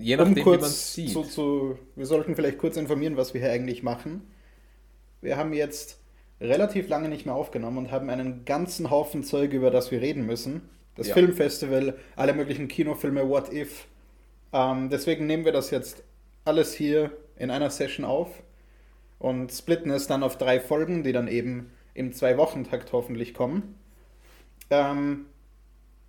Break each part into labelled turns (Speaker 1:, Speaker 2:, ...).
Speaker 1: je nachdem,
Speaker 2: um kurz wie man sieht. Zu, zu, wir sollten vielleicht kurz informieren, was wir hier eigentlich machen. Wir haben jetzt relativ lange nicht mehr aufgenommen und haben einen ganzen Haufen Zeug, über das wir reden müssen. Das ja. Filmfestival, alle möglichen Kinofilme, What If. Ähm, deswegen nehmen wir das jetzt alles hier in einer Session auf und splitten es dann auf drei Folgen, die dann eben im Zwei-Wochen-Takt hoffentlich kommen. Ähm,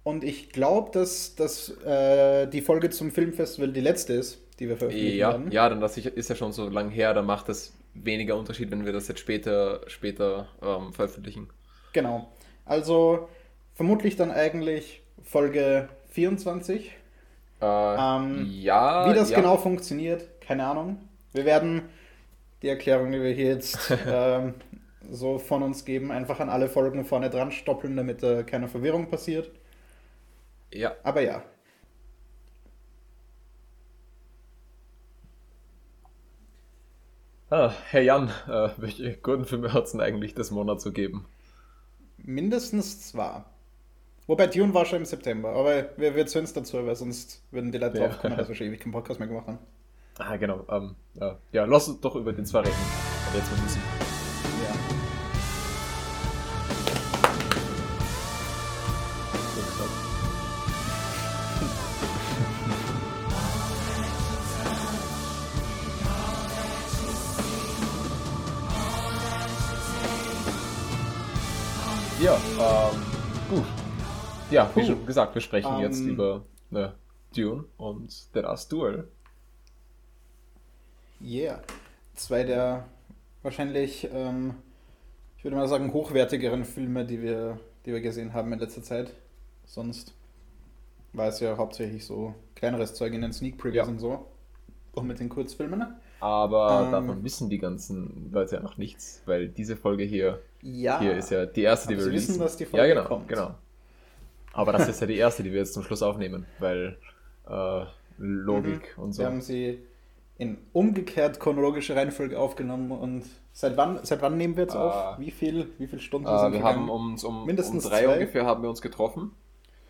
Speaker 2: und ich glaube, dass, dass äh, die Folge zum Filmfestival die letzte ist, die wir veröffentlichen
Speaker 1: ja, werden. Ja, dann das ist ja schon so lang her, da macht es weniger Unterschied, wenn wir das jetzt später, später ähm, veröffentlichen.
Speaker 2: Genau. Also vermutlich dann eigentlich Folge 24.
Speaker 1: Äh, ähm, ja.
Speaker 2: Wie das ja. genau funktioniert, keine Ahnung. Wir werden die Erklärung, die wir hier jetzt ähm, so von uns geben, einfach an alle Folgen vorne dran stoppeln, damit äh, keine Verwirrung passiert.
Speaker 1: Ja.
Speaker 2: Aber ja.
Speaker 1: Ah, Herr Jan, äh, welche guten Filme hat es denn eigentlich des Monats zu geben?
Speaker 2: Mindestens zwei. Wobei Dune war schon im September, aber wir, wir zünden es dazu, weil sonst würden die Leute ja. drauf kommen, dass wir schon ewig keinen Podcast mehr gemacht haben.
Speaker 1: Ah, genau. Ähm, ja. ja, lass uns doch über den zwei reden. Jetzt mit Musik. Ja, ähm, gut. Ja, wie schon gesagt, wir sprechen um, jetzt ähm, über ne, Dune und The Last Duel.
Speaker 2: Yeah. Zwei der wahrscheinlich, ähm, ich würde mal sagen, hochwertigeren Filme, die wir, die wir gesehen haben in letzter Zeit. Sonst war es ja hauptsächlich so kleineres Zeug in den Sneak Previews ja. und so. Auch mit den Kurzfilmen.
Speaker 1: Aber ähm, davon wissen die ganzen Leute ja noch nichts, weil diese Folge hier,
Speaker 2: ja,
Speaker 1: hier ist ja die erste, die wir
Speaker 2: sie wissen, dass die Folge
Speaker 1: ja, genau,
Speaker 2: kommt.
Speaker 1: genau. Aber das ist ja die erste, die wir jetzt zum Schluss aufnehmen, weil äh, Logik mhm. und so.
Speaker 2: Wir haben sie in umgekehrt chronologische Reihenfolge aufgenommen und seit wann, seit wann nehmen wir jetzt auf? Ah. Wie viel, wie viele Stunden
Speaker 1: uh, sind wir gegangen? haben uns um, Mindestens um drei zwei? ungefähr haben wir uns getroffen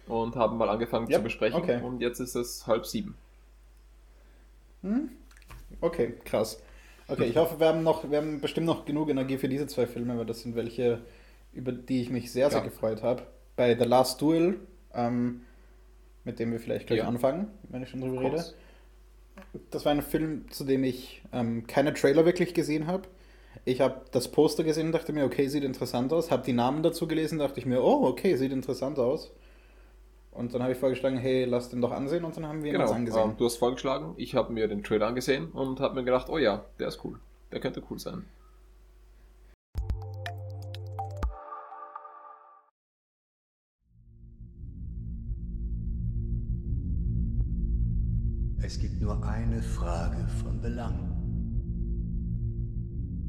Speaker 1: und haben mal angefangen yep. zu besprechen okay. und jetzt ist es halb sieben.
Speaker 2: Hm? Okay, krass. Okay, ich hoffe, wir haben noch, wir haben bestimmt noch genug Energie für diese zwei Filme, weil das sind welche, über die ich mich sehr, sehr ja. gefreut habe. Bei The Last Duel, ähm, mit dem wir vielleicht gleich ja. anfangen, wenn ich schon drüber rede. Das war ein Film, zu dem ich ähm, keine Trailer wirklich gesehen habe. Ich habe das Poster gesehen und dachte mir, okay, sieht interessant aus. Habe die Namen dazu gelesen, dachte ich mir, oh, okay, sieht interessant aus. Und dann habe ich vorgeschlagen, hey, lass den doch ansehen und dann haben wir ihn
Speaker 1: genau,
Speaker 2: uns angesehen.
Speaker 1: Ähm, du hast vorgeschlagen, ich habe mir den Trailer angesehen und habe mir gedacht, oh ja, der ist cool. Der könnte cool sein.
Speaker 3: Es gibt nur eine Frage von Belang.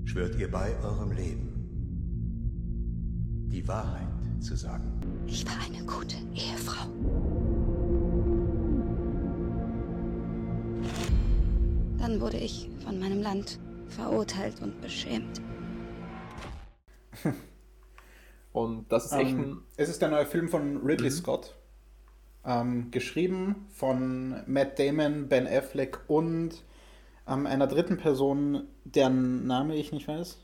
Speaker 3: Schwört ihr bei eurem Leben, die Wahrheit zu sagen?
Speaker 4: Ich war eine gute Ehefrau. Dann wurde ich von meinem Land verurteilt und beschämt.
Speaker 1: und das ist echt
Speaker 2: ähm, ein. Es ist der neue Film von Ridley mhm. Scott. Ähm, geschrieben von Matt Damon, Ben Affleck und ähm, einer dritten Person, deren Name ich nicht weiß.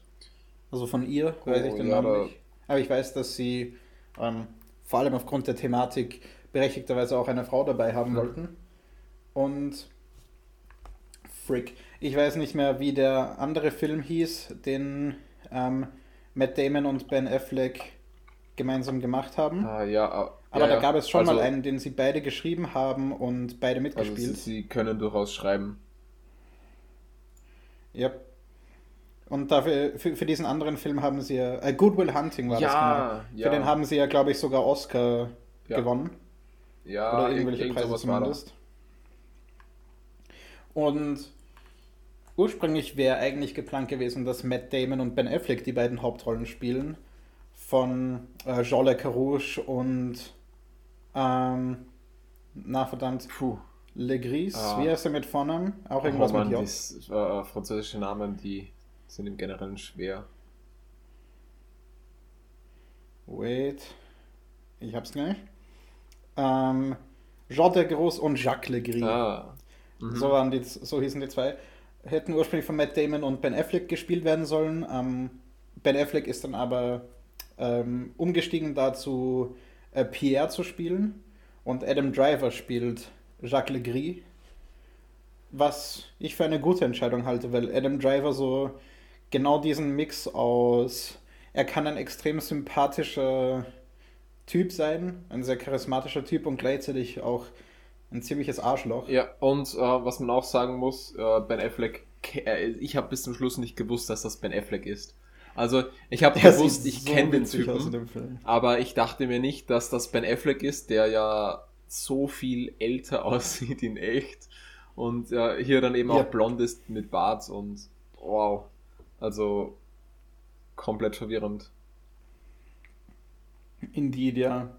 Speaker 2: Also von ihr oh, weiß ich den ja, Namen nicht. Aber ich weiß, dass sie ähm, vor allem aufgrund der Thematik berechtigterweise auch eine Frau dabei haben mhm. wollten. Und Frick, ich weiß nicht mehr, wie der andere Film hieß, den ähm, Matt Damon und Ben Affleck gemeinsam gemacht haben.
Speaker 1: Ah, ja, ah,
Speaker 2: aber
Speaker 1: ja,
Speaker 2: da gab es schon also, mal einen, den sie beide geschrieben haben und beide mitgespielt. Also
Speaker 1: sie, sie können durchaus schreiben.
Speaker 2: Ja, und dafür, für, für diesen anderen Film haben sie ja, äh, Goodwill Hunting war
Speaker 1: ja,
Speaker 2: das genau. Für
Speaker 1: ja.
Speaker 2: den haben sie ja, glaube ich, sogar Oscar
Speaker 1: ja.
Speaker 2: gewonnen.
Speaker 1: Ja,
Speaker 2: Oder irgendwelche irgend, Preise zumindest. Und ursprünglich wäre eigentlich geplant gewesen, dass Matt Damon und Ben Affleck die beiden Hauptrollen spielen. Von äh, Jean Le Carouche und ähm, na verdammt,
Speaker 1: Puh.
Speaker 2: Le Gris, ah. wie heißt er mit Vornamen? Auch irgendwas oh, Mann, mit J.
Speaker 1: Dies, äh, französische Namen, die sind im Generellen schwer.
Speaker 2: Wait. Ich hab's gleich. Ähm, Jean de Gros und Jacques Legris.
Speaker 1: Ah.
Speaker 2: Mhm. So, waren die, so hießen die zwei. Hätten ursprünglich von Matt Damon und Ben Affleck gespielt werden sollen. Ähm, ben Affleck ist dann aber ähm, umgestiegen dazu, äh, Pierre zu spielen. Und Adam Driver spielt Jacques Legris. Was ich für eine gute Entscheidung halte, weil Adam Driver so genau diesen Mix aus, er kann ein extrem sympathischer Typ sein, ein sehr charismatischer Typ und gleichzeitig auch ein ziemliches Arschloch.
Speaker 1: Ja, und äh, was man auch sagen muss, äh, Ben Affleck, äh, ich habe bis zum Schluss nicht gewusst, dass das Ben Affleck ist. Also ich habe gewusst, ich so kenne den Typen, aber ich dachte mir nicht, dass das Ben Affleck ist, der ja so viel älter aussieht in echt und äh, hier dann eben ja. auch blond ist mit Bart und wow, also komplett verwirrend.
Speaker 2: Indeed, ja.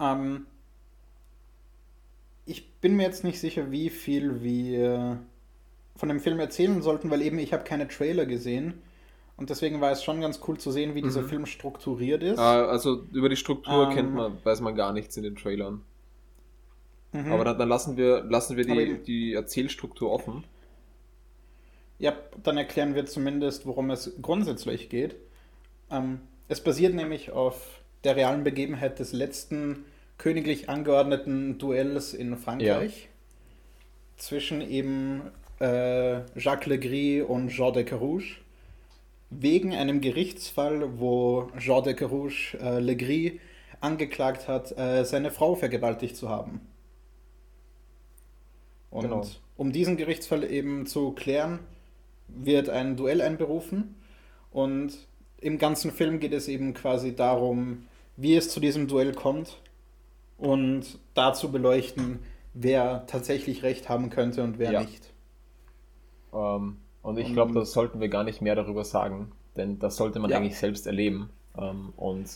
Speaker 2: Ähm, ich bin mir jetzt nicht sicher, wie viel wir von dem Film erzählen sollten, weil eben ich habe keine Trailer gesehen. Und deswegen war es schon ganz cool zu sehen, wie mhm. dieser Film strukturiert ist.
Speaker 1: Ah, also über die Struktur ähm, kennt man, weiß man gar nichts in den Trailern. Mhm. Aber dann, dann, lassen wir, lassen wir die, die Erzählstruktur offen.
Speaker 2: Ja, dann erklären wir zumindest, worum es grundsätzlich geht. Ähm, es basiert nämlich auf der realen Begebenheit des letzten königlich angeordneten Duells in Frankreich ja. zwischen eben äh, Jacques Legris und Jean de Carouge wegen einem Gerichtsfall, wo Jean de Carouge äh, Legris angeklagt hat, äh, seine Frau vergewaltigt zu haben. Und genau. um diesen Gerichtsfall eben zu klären, wird ein Duell einberufen und im ganzen Film geht es eben quasi darum, wie es zu diesem Duell kommt und dazu beleuchten, wer tatsächlich recht haben könnte und wer ja. nicht.
Speaker 1: Ähm, und ich glaube, das sollten wir gar nicht mehr darüber sagen, denn das sollte man ja. eigentlich selbst erleben ähm, und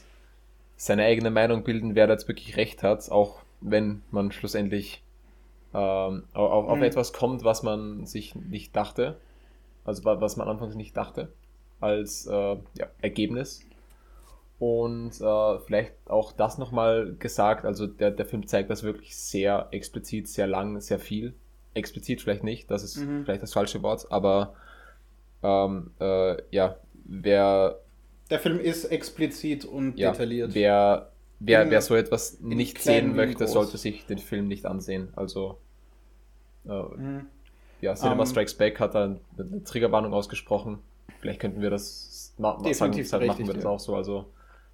Speaker 1: seine eigene Meinung bilden, wer da jetzt wirklich recht hat, auch wenn man schlussendlich ähm, auf, auf mhm. etwas kommt, was man sich nicht dachte, also was man anfangs nicht dachte, als äh, ja, Ergebnis. Und äh, vielleicht auch das nochmal gesagt, also der, der Film zeigt das wirklich sehr explizit, sehr lang, sehr viel. Explizit vielleicht nicht, das ist mhm. vielleicht das falsche Wort, aber ähm, äh, ja, wer.
Speaker 2: Der Film ist explizit und ja, detailliert.
Speaker 1: Wer, wer, wer so etwas nicht sehen möchte, sollte sich den Film nicht ansehen. Also, äh, mhm. Ja, Cinema um, ähm. Strikes Back hat da eine Triggerwarnung ausgesprochen. Vielleicht könnten wir das ma
Speaker 2: definitiv
Speaker 1: sagen, machen wir das ja. auch so. Also,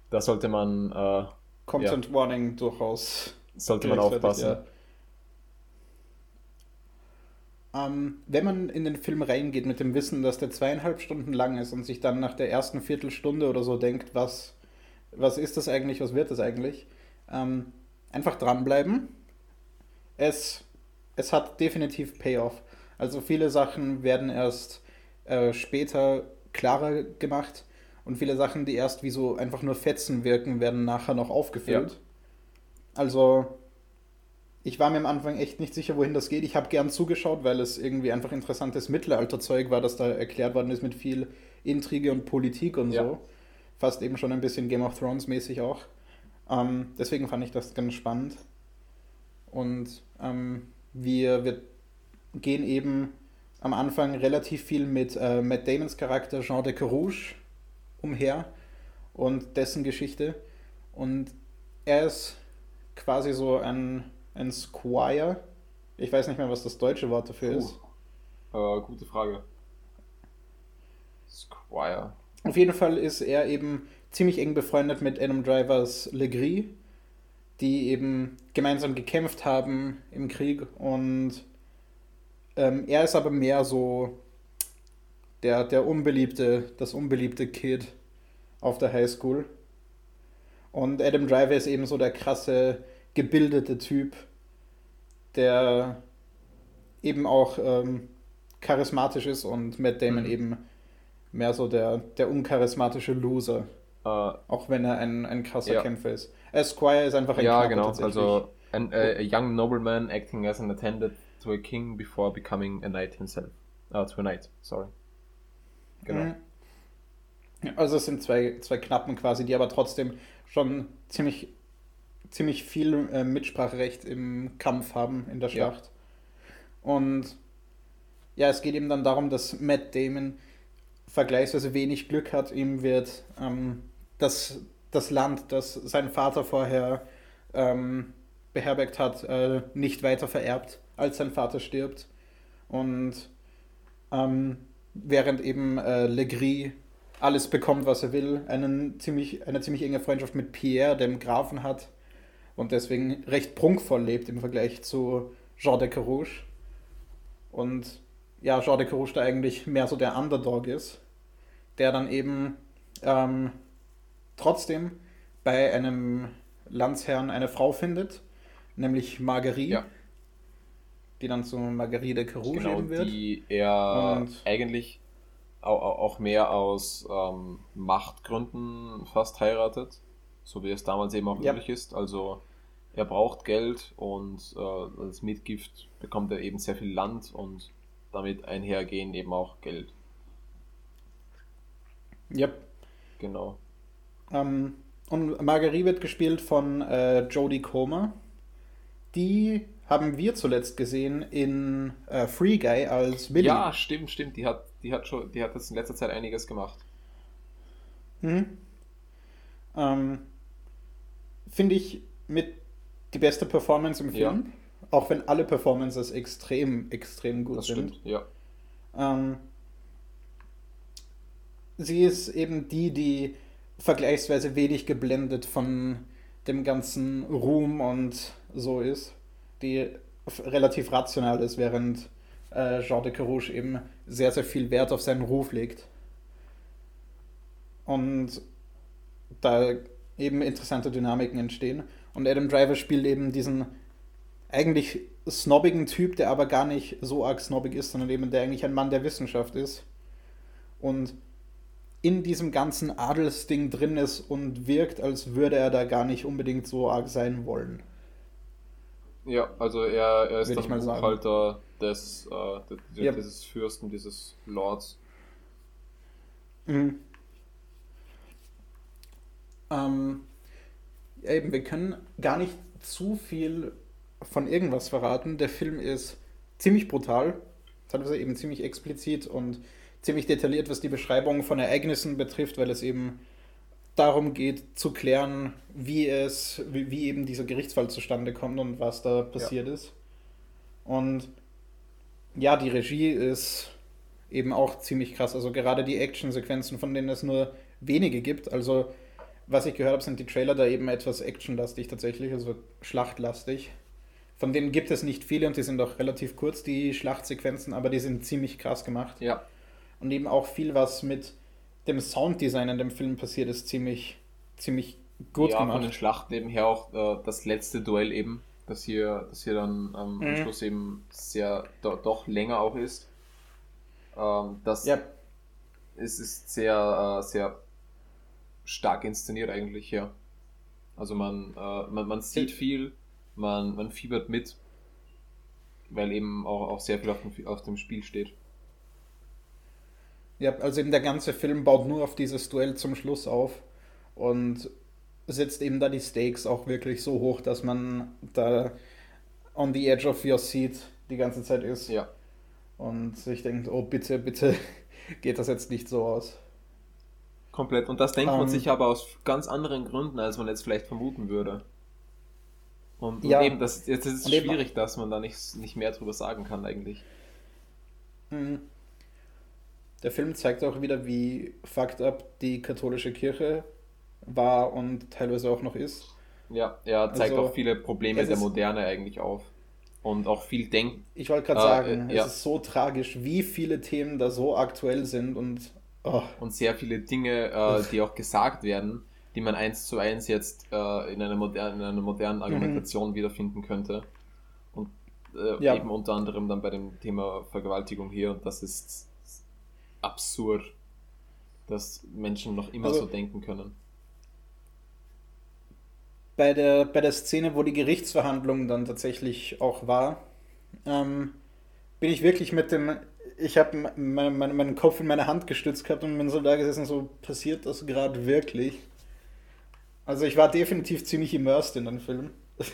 Speaker 1: da sollte man. Äh,
Speaker 2: Content ja, Warning durchaus.
Speaker 1: Sollte man aufpassen.
Speaker 2: Ja. Ähm, wenn man in den Film reingeht mit dem Wissen, dass der zweieinhalb Stunden lang ist und sich dann nach der ersten Viertelstunde oder so denkt, was, was ist das eigentlich, was wird das eigentlich, ähm, einfach dranbleiben. Es, es hat definitiv Payoff. Also viele Sachen werden erst äh, später klarer gemacht und viele Sachen, die erst wie so einfach nur Fetzen wirken, werden nachher noch aufgefüllt. Ja. Also, ich war mir am Anfang echt nicht sicher, wohin das geht. Ich habe gern zugeschaut, weil es irgendwie einfach interessantes Mittelalterzeug war, das da erklärt worden ist mit viel Intrige und Politik und ja. so. Fast eben schon ein bisschen Game of Thrones mäßig auch. Ähm, deswegen fand ich das ganz spannend. Und ähm, wir, wir gehen eben am Anfang relativ viel mit äh, Matt Damons Charakter Jean de Carouge umher und dessen Geschichte. Und er ist quasi so ein, ein Squire. Ich weiß nicht mehr, was das deutsche Wort dafür Puh. ist.
Speaker 1: Äh, gute Frage. Squire.
Speaker 2: Auf jeden Fall ist er eben ziemlich eng befreundet mit Adam Drivers Legris, die eben gemeinsam gekämpft haben im Krieg und ähm, er ist aber mehr so der, der unbeliebte, das unbeliebte Kid auf der Highschool. Und Adam Driver ist eben so der krasse, gebildete Typ, der eben auch ähm, charismatisch ist und Matt Damon mhm. eben mehr so der, der uncharismatische Loser. Uh, auch wenn er ein, ein krasser ja. Kämpfer ist. Esquire ist einfach ein
Speaker 1: Ja, Knappe, genau. Also an, uh, a young nobleman acting as an attendant to a king before becoming a knight himself. Uh, to a knight, sorry.
Speaker 2: Genau. Mhm. Also es sind zwei, zwei Knappen quasi, die aber trotzdem schon ziemlich, ziemlich viel äh, Mitspracherecht im Kampf haben in der Schlacht. Und ja, es geht eben dann darum, dass Matt Damon vergleichsweise wenig Glück hat. Ihm wird ähm, das, das Land, das sein Vater vorher ähm, beherbergt hat, äh, nicht weiter vererbt, als sein Vater stirbt. Und ähm, während eben äh, Legris alles bekommt, was er will, einen ziemlich, eine ziemlich enge Freundschaft mit Pierre, dem Grafen hat und deswegen recht prunkvoll lebt im Vergleich zu Jean de Carouge. Und ja, Jean de Carouge da eigentlich mehr so der Underdog ist, der dann eben ähm, trotzdem bei einem Landsherrn eine Frau findet, nämlich Marguerite, ja. die dann zu Marguerite de Carouge
Speaker 1: genau, wird. Die er Und eigentlich auch mehr aus ähm, Machtgründen fast heiratet, so wie es damals eben auch ja. üblich ist. Also er braucht Geld und äh, als Mitgift bekommt er eben sehr viel Land und damit einhergehen eben auch Geld.
Speaker 2: Ja. Genau. Ähm, und Marguerite wird gespielt von äh, Jodie Comer. Die haben wir zuletzt gesehen in äh, Free Guy als
Speaker 1: Billy. Ja, stimmt, stimmt. Die hat, die hat schon, die hat jetzt in letzter Zeit einiges gemacht.
Speaker 2: Mhm. Ähm, Finde ich mit die beste Performance im Film. Ja. Auch wenn alle Performances extrem, extrem gut das sind. Stimmt, ja. Ähm, sie ist eben die, die vergleichsweise wenig geblendet von dem ganzen Ruhm und so ist, die relativ rational ist, während äh, Jean de Carouge eben sehr, sehr viel Wert auf seinen Ruf legt. Und da eben interessante Dynamiken entstehen. Und Adam Driver spielt eben diesen eigentlich snobbigen Typ, der aber gar nicht so arg snobbig ist, sondern eben der eigentlich ein Mann der Wissenschaft ist. Und in diesem ganzen Adelsding drin ist und wirkt, als würde er da gar nicht unbedingt so arg sein wollen.
Speaker 1: Ja, also er, er ist der Buchhalter des, äh, des, ja. dieses Fürsten, dieses Lords.
Speaker 2: Mhm. Ähm, ja, eben, wir können gar nicht zu viel von irgendwas verraten. Der Film ist ziemlich brutal, teilweise eben ziemlich explizit und ziemlich detailliert, was die Beschreibung von Ereignissen betrifft, weil es eben darum geht zu klären, wie es, wie, wie eben dieser Gerichtsfall zustande kommt und was da passiert ja. ist. Und ja, die Regie ist eben auch ziemlich krass. Also gerade die Actionsequenzen, von denen es nur wenige gibt. Also was ich gehört habe, sind die Trailer da eben etwas actionlastig tatsächlich, also schlachtlastig. Von denen gibt es nicht viele und die sind auch relativ kurz, die Schlachtsequenzen, aber die sind ziemlich krass gemacht.
Speaker 1: Ja
Speaker 2: und eben auch viel, was mit dem Sounddesign in dem Film passiert ist, ziemlich, ziemlich gut
Speaker 1: ja, gemacht. Von den Schlachten eben her auch äh, das letzte Duell eben, das hier, das hier dann ähm, mhm. am Schluss eben sehr do, doch länger auch ist. Ähm, das ja. ist, ist sehr, äh, sehr stark inszeniert eigentlich, ja. Also man, äh, man, man sieht viel, man, man fiebert mit, weil eben auch, auch sehr viel auf dem, auf dem Spiel steht.
Speaker 2: Ja, also eben der ganze Film baut nur auf dieses Duell zum Schluss auf und setzt eben da die Stakes auch wirklich so hoch, dass man da on the edge of your seat die ganze Zeit ist.
Speaker 1: Ja.
Speaker 2: Und sich denkt, oh bitte, bitte geht das jetzt nicht so aus.
Speaker 1: Komplett. Und das denkt um, man ähm. sich aber aus ganz anderen Gründen, als man jetzt vielleicht vermuten würde. Und, ja, und eben, das, jetzt ist es schwierig, dass man da nicht, nicht mehr drüber sagen kann eigentlich.
Speaker 2: Der Film zeigt auch wieder, wie fucked up die katholische Kirche war und teilweise auch noch ist.
Speaker 1: Ja, er zeigt also, auch viele Probleme der Moderne eigentlich auf. Und auch viel Denken.
Speaker 2: Ich wollte gerade äh, sagen, äh, ja. es ist so tragisch, wie viele Themen da so aktuell sind und. Oh.
Speaker 1: Und sehr viele Dinge, äh, die auch gesagt werden, die man eins zu eins jetzt äh, in, einer modernen, in einer modernen Argumentation mhm. wiederfinden könnte. Und äh, ja. eben unter anderem dann bei dem Thema Vergewaltigung hier. Und das ist absurd, dass Menschen noch immer also, so denken können.
Speaker 2: Bei der, bei der Szene, wo die Gerichtsverhandlung dann tatsächlich auch war, ähm, bin ich wirklich mit dem, ich habe mein, mein, meinen Kopf in meine Hand gestützt gehabt und bin so da gesessen, so passiert das gerade wirklich. Also ich war definitiv ziemlich immersed in den Film.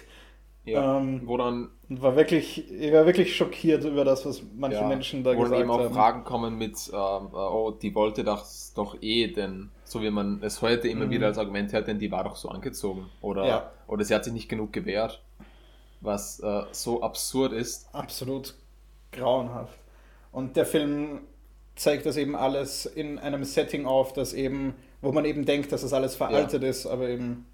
Speaker 1: Ja, ähm, wo dann.
Speaker 2: War wirklich, ich war wirklich schockiert über das, was manche ja, Menschen da
Speaker 1: gesagt haben. Wo eben auch Fragen kommen mit, ähm, oh, die wollte das doch eh, denn so wie man es heute immer mhm. wieder als Argument hört, denn die war doch so angezogen. Oder, ja. oder sie hat sich nicht genug gewehrt. Was äh, so absurd ist.
Speaker 2: Absolut grauenhaft. Und der Film zeigt das eben alles in einem Setting auf, das eben, wo man eben denkt, dass das alles veraltet ja. ist, aber eben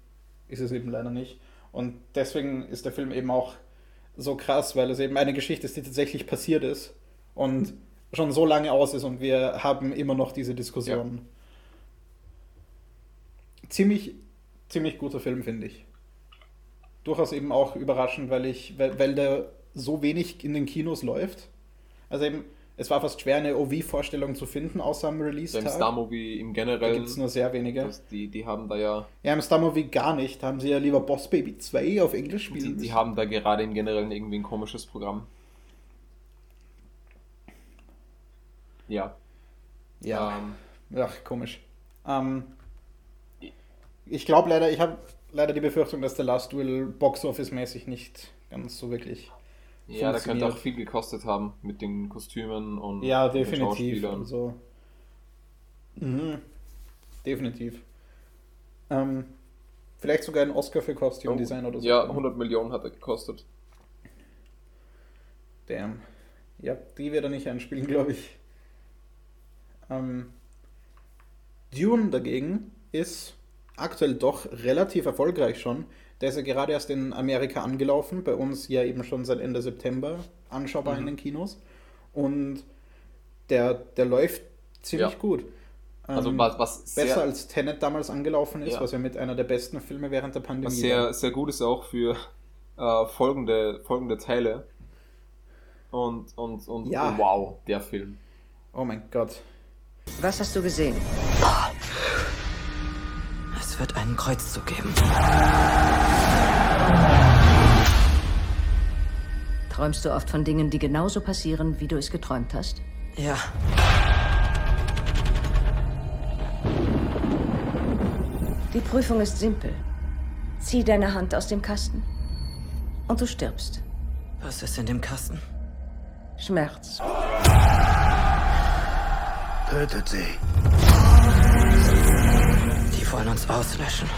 Speaker 2: ist es eben leider nicht. Und deswegen ist der Film eben auch so krass, weil es eben eine Geschichte ist, die tatsächlich passiert ist und schon so lange aus ist und wir haben immer noch diese Diskussion. Ja. Ziemlich, ziemlich guter Film, finde ich. Durchaus eben auch überraschend, weil ich, weil, weil der so wenig in den Kinos läuft. Also eben, es war fast schwer, eine OV-Vorstellung zu finden, außer am Release-Tag.
Speaker 1: Beim Star-Movie im Generellen.
Speaker 2: gibt es nur sehr wenige.
Speaker 1: Die, die haben da ja...
Speaker 2: Ja, im Star-Movie gar nicht. Da haben sie ja lieber Boss Baby 2 auf Englisch spielen
Speaker 1: die, die haben da gerade im Generellen irgendwie ein komisches Programm. Ja.
Speaker 2: Ja. Ähm, Ach, komisch. Ähm, ich glaube leider, ich habe leider die Befürchtung, dass der Last Duel Box-Office-mäßig nicht ganz so wirklich
Speaker 1: ja, da könnte auch viel gekostet haben mit den Kostümen und
Speaker 2: ja, definitiv. Den also, mhm. Definitiv. Ähm, vielleicht sogar ein Oscar für Kostümdesign oh, oder so.
Speaker 1: Ja, 100 Millionen hat er gekostet.
Speaker 2: Damn. Ja, die wird er nicht einspielen, glaube ich. Ähm, Dune dagegen ist aktuell doch relativ erfolgreich schon. Der ist ja gerade erst in Amerika angelaufen, bei uns ja eben schon seit Ende September anschaubar mhm. in den Kinos. Und der, der läuft ziemlich ja. gut.
Speaker 1: Also ähm, was, was
Speaker 2: besser als Tenet damals angelaufen ist, ja. was ja mit einer der besten Filme während der Pandemie
Speaker 1: was sehr, war. sehr gut ist auch für äh, folgende, folgende Teile. Und, und, und
Speaker 2: ja.
Speaker 1: wow, der Film.
Speaker 2: Oh mein Gott.
Speaker 5: Was hast du gesehen? Es wird einen Kreuzzug geben. Träumst du oft von Dingen, die genauso passieren, wie du es geträumt hast? Ja. Die Prüfung ist simpel. Zieh deine Hand aus dem Kasten und du stirbst.
Speaker 6: Was ist in dem Kasten?
Speaker 5: Schmerz.
Speaker 3: Tötet sie
Speaker 6: wollen uns auslöschen.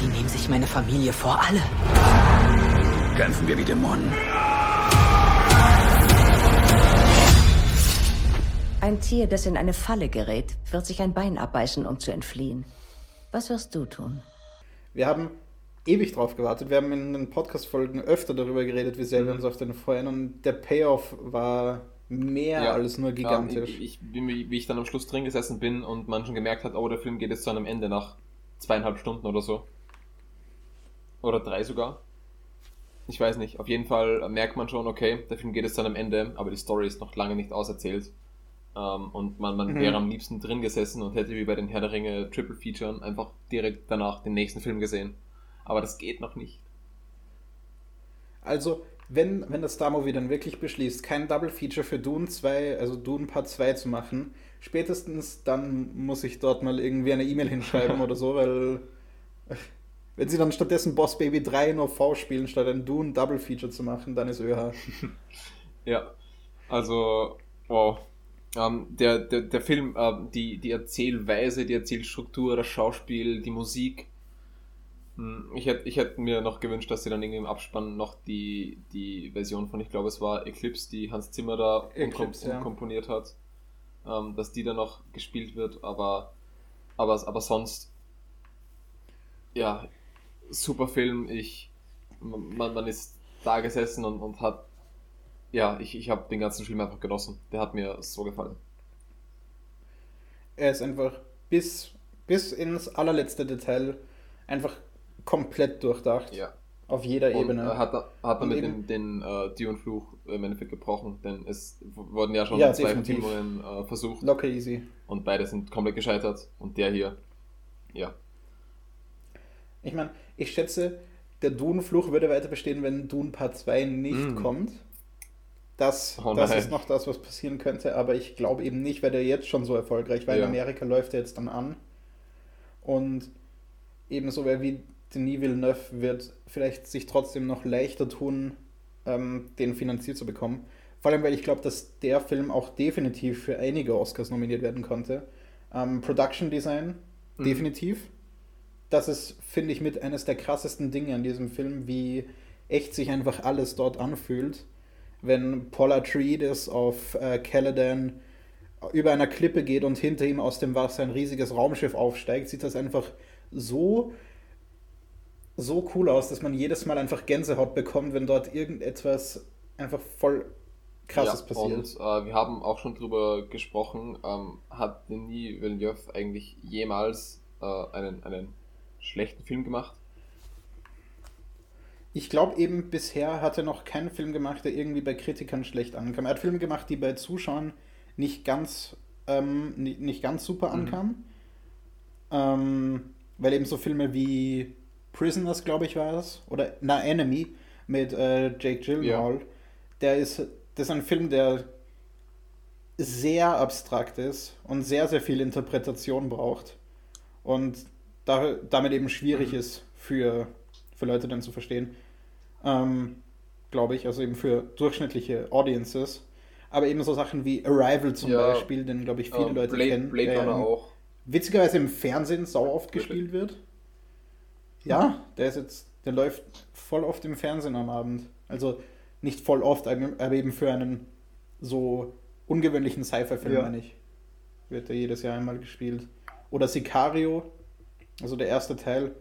Speaker 6: Die nehmen sich meine Familie vor, alle.
Speaker 3: Kämpfen wir wie Dämonen.
Speaker 5: Ein Tier, das in eine Falle gerät, wird sich ein Bein abbeißen, um zu entfliehen. Was wirst du tun?
Speaker 2: Wir haben ewig drauf gewartet. Wir haben in den Podcast-Folgen öfter darüber geredet, wie sehr wir mhm. uns auf den freuen. Und der Payoff war mehr ja, als nur gigantisch.
Speaker 1: Ja, ich, ich, wie ich dann am Schluss drin gesessen bin und man schon gemerkt hat, oh, der Film geht jetzt zu einem Ende nach zweieinhalb Stunden oder so. Oder drei sogar. Ich weiß nicht. Auf jeden Fall merkt man schon, okay, der Film geht jetzt zu einem Ende, aber die Story ist noch lange nicht auserzählt. Ähm, und man, man mhm. wäre am liebsten drin gesessen und hätte wie bei den Herr der Ringe Triple Featuren einfach direkt danach den nächsten Film gesehen. Aber das geht noch nicht.
Speaker 2: Also, wenn, wenn das Star-Movie dann wirklich beschließt, kein Double-Feature für Dune 2, also Dune Part 2 zu machen, spätestens dann muss ich dort mal irgendwie eine E-Mail hinschreiben oder so, weil wenn sie dann stattdessen Boss Baby 3 nur V spielen, statt ein Dune Double-Feature zu machen, dann ist ÖH.
Speaker 1: ja, also, wow. Ähm, der, der, der Film, äh, die, die Erzählweise, die Erzählstruktur, das Schauspiel, die Musik, hm, ich hätte ich hätt mir noch gewünscht, dass sie dann irgendwie im Abspann noch die, die Version von, ich glaube, es war Eclipse, die Hans Zimmer da Eclipse, ja. komponiert hat, ähm, dass die dann noch gespielt wird, aber, aber, aber sonst, ja, super Film. Ich, man, man ist da gesessen und, und hat, ja, ich, ich habe den ganzen Film einfach genossen. Der hat mir so gefallen.
Speaker 2: Er ist einfach bis, bis ins allerletzte Detail einfach komplett durchdacht.
Speaker 1: Ja.
Speaker 2: Auf jeder und Ebene.
Speaker 1: Hat, hat man mit dem den äh, Dion-Fluch im Endeffekt gebrochen, denn es wurden ja schon ja, zwei Verfilmungen äh, versucht.
Speaker 2: Locker easy.
Speaker 1: Und beide sind komplett gescheitert. Und der hier, ja.
Speaker 2: Ich meine, ich schätze, der Dune-Fluch würde weiter bestehen, wenn Dune Part 2 nicht mm. kommt. Das, oh das ist noch das, was passieren könnte, aber ich glaube eben nicht, weil der jetzt schon so erfolgreich, weil ja. in Amerika läuft er jetzt dann an. Und ebenso, wie Denis Villeneuve wird vielleicht sich trotzdem noch leichter tun, ähm, den finanziert zu bekommen. Vor allem, weil ich glaube, dass der Film auch definitiv für einige Oscars nominiert werden konnte. Ähm, Production Design, mhm. definitiv. Das ist, finde ich, mit eines der krassesten Dinge an diesem Film, wie echt sich einfach alles dort anfühlt. Wenn Paula Treades auf äh, Caladan über einer Klippe geht und hinter ihm aus dem Wasser ein riesiges Raumschiff aufsteigt, sieht das einfach so so cool aus, dass man jedes Mal einfach Gänsehaut bekommt, wenn dort irgendetwas einfach voll krasses ja, passiert.
Speaker 1: Und äh, wir haben auch schon drüber gesprochen, ähm, hat Denis Villeneuve eigentlich jemals äh, einen, einen schlechten Film gemacht?
Speaker 2: Ich glaube eben, bisher hat er noch keinen Film gemacht, der irgendwie bei Kritikern schlecht ankam. Er hat Filme gemacht, die bei Zuschauern nicht ganz, ähm, nicht, nicht ganz super mhm. ankamen. Mhm. Ähm, weil eben so Filme wie Prisoners, glaube ich, war es. Oder Na Enemy mit äh, Jake Gyllenhaal. Ja. Der ist, das ist ein Film, der sehr abstrakt ist und sehr, sehr viel Interpretation braucht. Und da, damit eben schwierig mhm. ist für, für Leute dann zu verstehen. Ähm, glaube ich, also eben für durchschnittliche Audiences. Aber eben so Sachen wie Arrival zum ja, Beispiel, den glaube ich viele uh, Leute Blade, kennen. Blade Runner auch. Witzigerweise im Fernsehen sau oft gespielt wird. Ja, der ist jetzt, der läuft voll oft im Fernsehen am Abend. Also nicht voll oft, aber eben für einen so ungewöhnlichen Sci-Fi-Film, ja. meine ich. Wird der jedes Jahr einmal gespielt. Oder Sicario, also der erste Teil,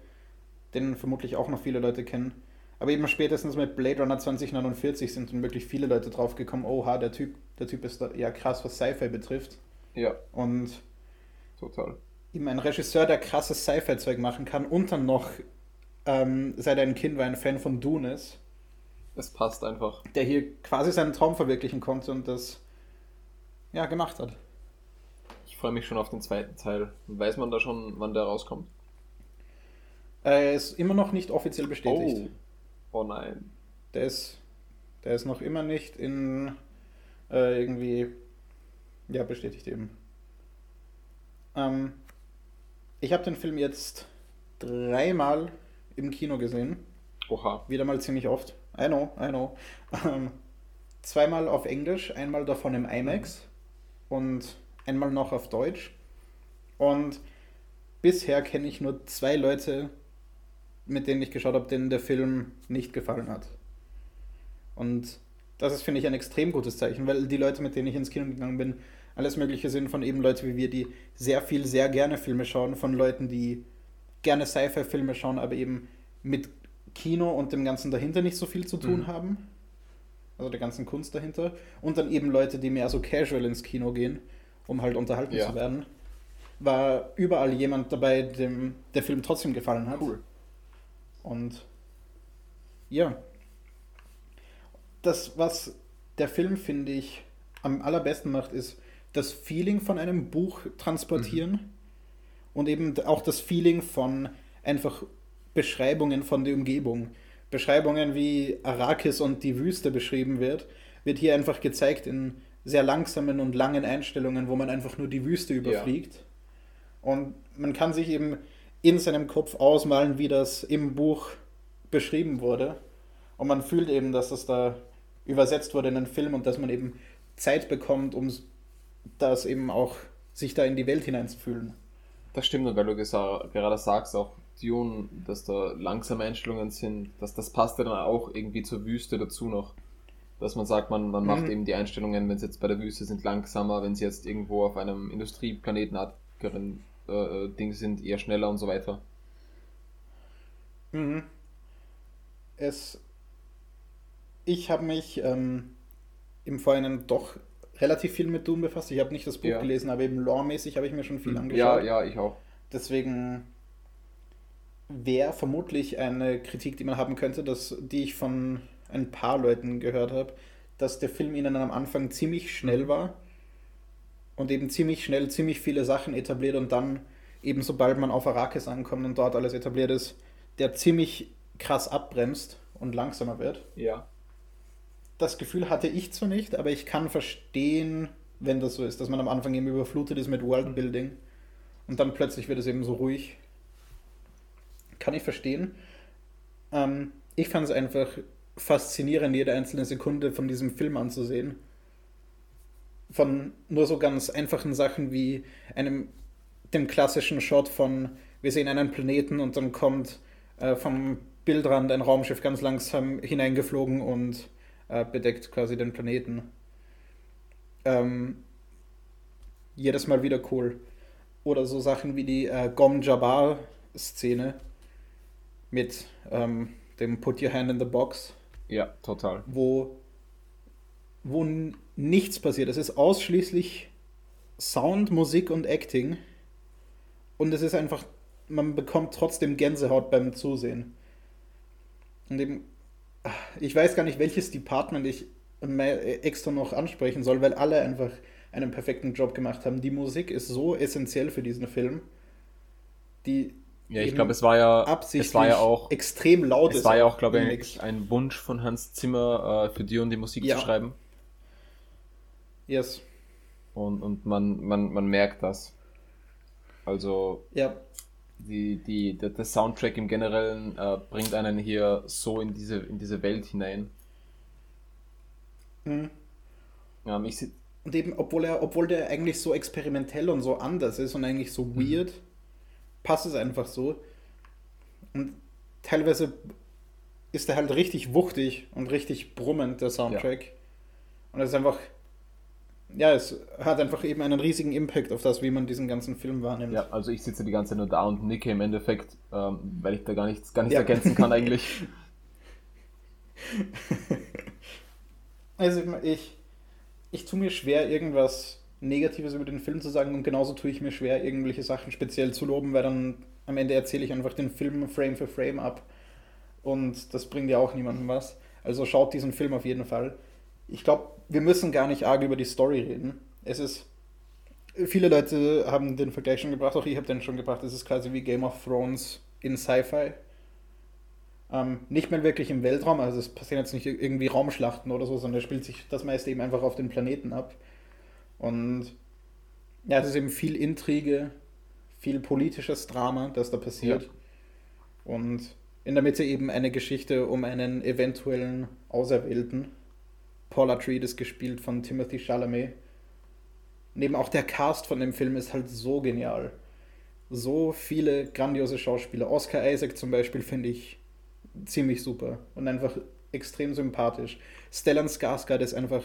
Speaker 2: den vermutlich auch noch viele Leute kennen. Aber eben spätestens mit Blade Runner 2049 sind dann wirklich viele Leute drauf gekommen, oha, der Typ, der Typ ist da ja krass, was Sci-Fi betrifft.
Speaker 1: Ja.
Speaker 2: Und
Speaker 1: total.
Speaker 2: Eben ein Regisseur, der krasses Sci-Fi-Zeug machen kann und dann noch, ähm, seit er ein Kind war, ein Fan von Dune ist.
Speaker 1: Es passt einfach.
Speaker 2: Der hier quasi seinen Traum verwirklichen konnte und das ja gemacht hat.
Speaker 1: Ich freue mich schon auf den zweiten Teil. Weiß man da schon, wann der rauskommt?
Speaker 2: Er ist immer noch nicht offiziell bestätigt.
Speaker 1: Oh, oh nein.
Speaker 2: Der ist, der ist noch immer nicht in äh, irgendwie, ja, bestätigt eben. Ähm, ich habe den Film jetzt dreimal im Kino gesehen.
Speaker 1: Oha.
Speaker 2: Wieder mal ziemlich oft. I know, I know. Ähm, zweimal auf Englisch, einmal davon im IMAX und einmal noch auf Deutsch. Und bisher kenne ich nur zwei Leute, mit denen ich geschaut habe, denen der Film nicht gefallen hat. Und das ist, finde ich, ein extrem gutes Zeichen, weil die Leute, mit denen ich ins Kino gegangen bin, alles Mögliche sind von eben Leuten wie wir, die sehr viel, sehr gerne Filme schauen, von Leuten, die gerne Sci-Fi-Filme schauen, aber eben mit Kino und dem Ganzen dahinter nicht so viel zu tun mhm. haben. Also der ganzen Kunst dahinter. Und dann eben Leute, die mehr so casual ins Kino gehen, um halt unterhalten ja. zu werden. War überall jemand dabei, dem der Film trotzdem gefallen hat.
Speaker 1: Cool.
Speaker 2: Und ja, das, was der Film, finde ich, am allerbesten macht, ist das Feeling von einem Buch transportieren mhm. und eben auch das Feeling von einfach Beschreibungen von der Umgebung. Beschreibungen, wie Arrakis und die Wüste beschrieben wird, wird hier einfach gezeigt in sehr langsamen und langen Einstellungen, wo man einfach nur die Wüste überfliegt. Ja. Und man kann sich eben in seinem Kopf ausmalen, wie das im Buch beschrieben wurde. Und man fühlt eben, dass das da übersetzt wurde in einen Film und dass man eben Zeit bekommt, um das eben auch sich da in die Welt hineinzufühlen.
Speaker 1: Das stimmt, und weil du gerade sagst, auch Dune, dass da langsame Einstellungen sind, dass das passt ja dann auch irgendwie zur Wüste dazu noch. Dass man sagt, man, man macht mhm. eben die Einstellungen, wenn sie jetzt bei der Wüste sind, langsamer, wenn sie jetzt irgendwo auf einem Industrieplanetenartigeren äh, äh, Ding sind, eher schneller und so weiter.
Speaker 2: Mhm. Es. Ich habe mich ähm, im Vorhinein doch relativ viel mit Dune befasst. Ich habe nicht das Buch ja. gelesen, aber eben lore-mäßig habe ich mir schon viel mhm.
Speaker 1: angeschaut. Ja, ja, ich auch.
Speaker 2: Deswegen wäre vermutlich eine Kritik, die man haben könnte, dass, die ich von ein paar Leuten gehört habe, dass der Film ihnen am Anfang ziemlich schnell war und eben ziemlich schnell ziemlich viele Sachen etabliert und dann eben sobald man auf Arrakis ankommt und dort alles etabliert ist, der ziemlich krass abbremst und langsamer wird.
Speaker 1: Ja.
Speaker 2: Das Gefühl hatte ich zwar nicht, aber ich kann verstehen, wenn das so ist, dass man am Anfang eben überflutet ist mit Worldbuilding und dann plötzlich wird es eben so ruhig kann ich verstehen. Ähm, ich fand es einfach faszinierend, jede einzelne Sekunde von diesem Film anzusehen. Von nur so ganz einfachen Sachen wie einem, dem klassischen Shot von, wir sehen einen Planeten und dann kommt äh, vom Bildrand ein Raumschiff ganz langsam hineingeflogen und äh, bedeckt quasi den Planeten. Ähm, jedes Mal wieder cool. Oder so Sachen wie die äh, Gom Jabbar-Szene mit ähm, dem Put Your Hand in the Box.
Speaker 1: Ja, total.
Speaker 2: Wo, wo nichts passiert. Es ist ausschließlich Sound, Musik und Acting. Und es ist einfach, man bekommt trotzdem Gänsehaut beim Zusehen. Und eben, ich weiß gar nicht, welches Department ich extra noch ansprechen soll, weil alle einfach einen perfekten Job gemacht haben. Die Musik ist so essentiell für diesen Film. Die
Speaker 1: ja, ich glaube, es war ja,
Speaker 2: es war ja auch
Speaker 1: extrem laut. Es war ja auch, glaube ich, ein Wunsch von Hans Zimmer, äh, für Dion die Musik ja. zu schreiben.
Speaker 2: Yes.
Speaker 1: Und, und man, man, man merkt das. Also,
Speaker 2: ja.
Speaker 1: die, die, der, der Soundtrack im Generellen äh, bringt einen hier so in diese, in diese Welt hinein.
Speaker 2: Mhm. Ja, ich und eben, obwohl er, obwohl der eigentlich so experimentell und so anders ist und eigentlich so mhm. weird, passt es einfach so. Und teilweise ist er halt richtig wuchtig und richtig brummend, der Soundtrack. Ja. Und es ist einfach, ja, es hat einfach eben einen riesigen Impact auf das, wie man diesen ganzen Film wahrnimmt.
Speaker 1: Ja, also ich sitze die ganze Zeit nur da und nicke im Endeffekt, ähm, weil ich da gar nichts, gar nichts ja. ergänzen kann eigentlich.
Speaker 2: also ich, ich tue mir schwer, irgendwas Negatives über den Film zu sagen und genauso tue ich mir schwer, irgendwelche Sachen speziell zu loben, weil dann am Ende erzähle ich einfach den Film Frame für Frame ab und das bringt ja auch niemandem was. Also schaut diesen Film auf jeden Fall. Ich glaube, wir müssen gar nicht arg über die Story reden. Es ist. Viele Leute haben den Vergleich schon gebracht, auch ich habe den schon gebracht. Es ist quasi wie Game of Thrones in Sci-Fi. Ähm, nicht mehr wirklich im Weltraum, also es passieren jetzt nicht irgendwie Raumschlachten oder so, sondern es spielt sich das meiste eben einfach auf den Planeten ab. Und ja, es ist eben viel Intrige, viel politisches Drama, das da passiert. Ja. Und in der Mitte eben eine Geschichte um einen eventuellen Auserwählten. Paula Treat ist gespielt von Timothy Chalamet. Neben auch der Cast von dem Film ist halt so genial. So viele grandiose Schauspieler. Oscar Isaac zum Beispiel finde ich ziemlich super und einfach extrem sympathisch. Stellan Skarsgård ist einfach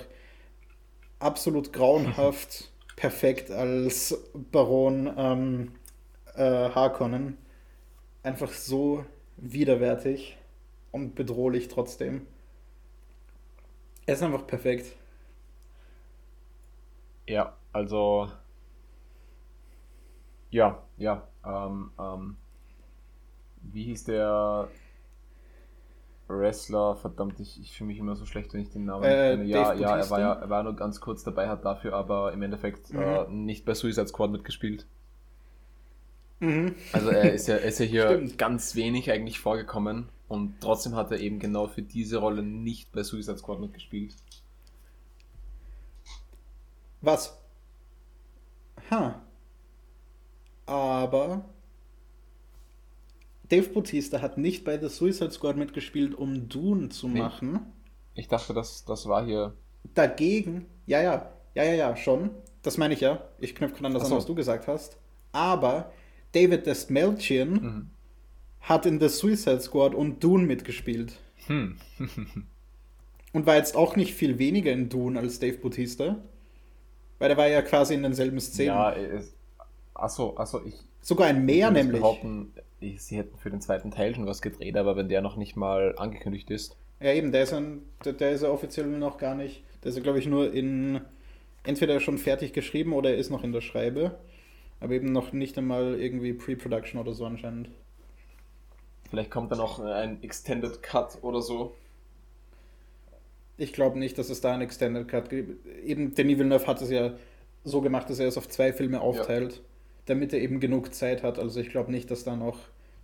Speaker 2: absolut grauenhaft perfekt als Baron ähm, äh, Harkonnen. Einfach so widerwärtig und bedrohlich trotzdem. Er ist einfach perfekt.
Speaker 1: Ja, also ja, ja. Ähm, ähm, wie hieß der Wrestler, verdammt, ich, ich fühle mich immer so schlecht, wenn ich den Namen äh, kenne. Ja, ja, er war ja, er war nur ganz kurz dabei, hat dafür aber im Endeffekt mhm. äh, nicht bei Suicide Squad mitgespielt. Mhm. Also er ist ja, ist ja hier Stimmt. ganz wenig eigentlich vorgekommen und trotzdem hat er eben genau für diese Rolle nicht bei Suicide Squad mitgespielt.
Speaker 2: Was? Ha. Aber Dave Bautista hat nicht bei The Suicide Squad mitgespielt, um Dune zu nee. machen.
Speaker 1: Ich dachte, das, das war hier.
Speaker 2: Dagegen, ja, ja, ja, ja, ja, schon. Das meine ich ja. Ich knüpfe gerade an das so. an, was du gesagt hast. Aber David Destmalchian mhm. Hat in The Suicide Squad und Dune mitgespielt. Hm. und war jetzt auch nicht viel weniger in Dune als Dave Bautista. Weil der war ja quasi in denselben Szenen.
Speaker 1: Ja, ist, achso, achso, ich.
Speaker 2: Sogar ein Mehr nämlich.
Speaker 1: Behaupten, sie hätten für den zweiten Teil schon was gedreht, aber wenn der noch nicht mal angekündigt ist.
Speaker 2: Ja, eben, der ist, ein, der, ist ja offiziell noch gar nicht. Der ist, glaube ich, nur in. Entweder schon fertig geschrieben oder er ist noch in der Schreibe. Aber eben noch nicht einmal irgendwie Pre-Production oder so anscheinend.
Speaker 1: Vielleicht kommt dann noch ein Extended Cut oder so.
Speaker 2: Ich glaube nicht, dass es da einen Extended Cut gibt. Eben, Denis Villeneuve hat es ja so gemacht, dass er es auf zwei Filme aufteilt. Ja damit er eben genug Zeit hat. Also ich glaube nicht, dass da noch,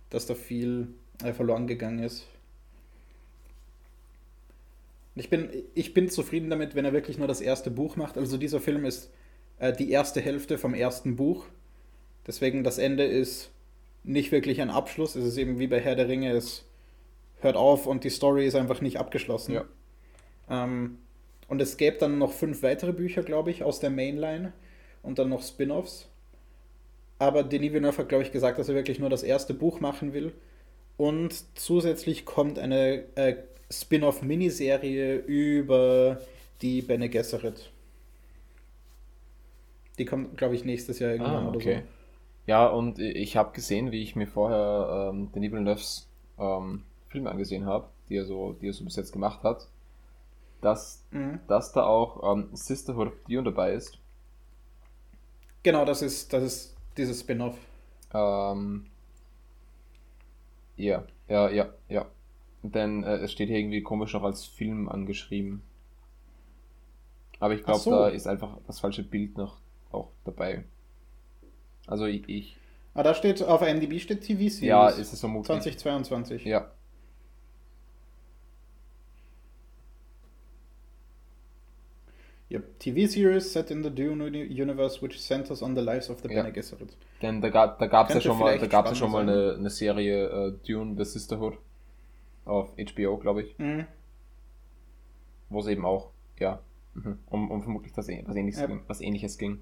Speaker 2: dass da viel äh, verloren gegangen ist. Ich bin, ich bin zufrieden damit, wenn er wirklich nur das erste Buch macht. Also dieser Film ist äh, die erste Hälfte vom ersten Buch. Deswegen das Ende ist nicht wirklich ein Abschluss. Es ist eben wie bei Herr der Ringe, es hört auf und die Story ist einfach nicht abgeschlossen.
Speaker 1: Ja.
Speaker 2: Ähm, und es gäbe dann noch fünf weitere Bücher, glaube ich, aus der Mainline und dann noch Spin-offs. Aber Denis Villeneuve hat, glaube ich, gesagt, dass er wirklich nur das erste Buch machen will. Und zusätzlich kommt eine äh, Spin-off-Miniserie über die Bene Gesserit. Die kommt, glaube ich, nächstes Jahr irgendwann
Speaker 1: Ah,
Speaker 2: oder
Speaker 1: okay. Ja, und ich habe gesehen, wie ich mir vorher ähm, Denis Villeneuves ähm, Filme angesehen habe, die er so, die er so bis jetzt gemacht hat, dass,
Speaker 2: Mhm.
Speaker 1: dass da auch ähm, Sisterhood of Dune dabei ist.
Speaker 2: Genau, das ist, das ist dieses Spin-off.
Speaker 1: Ähm, ja, ja, ja, ja. Denn äh, es steht hier irgendwie komisch noch als Film angeschrieben. Aber ich glaube,
Speaker 2: so.
Speaker 1: da ist einfach das falsche Bild noch auch dabei. Also ich, ich
Speaker 2: Ah, da steht, auf IMDb steht TV-Series.
Speaker 1: ja, ist es vermutlich.
Speaker 2: 2022.
Speaker 1: Ja,
Speaker 2: Yep. TV-Series set in the Dune uni- universe which centers on the lives of the
Speaker 1: Ja.
Speaker 2: Bene Gesserit.
Speaker 1: denn da gab da gab's ja
Speaker 2: Könnte
Speaker 1: schon mal, da gab's ja schon mal eine, eine Serie äh, Dune the Sisterhood auf HBO, glaube ich,
Speaker 2: Mhm.
Speaker 1: wo es eben auch ja mhm, um, um vermutlich das, was ähnliches,
Speaker 2: Ja.
Speaker 1: was ähnliches ging.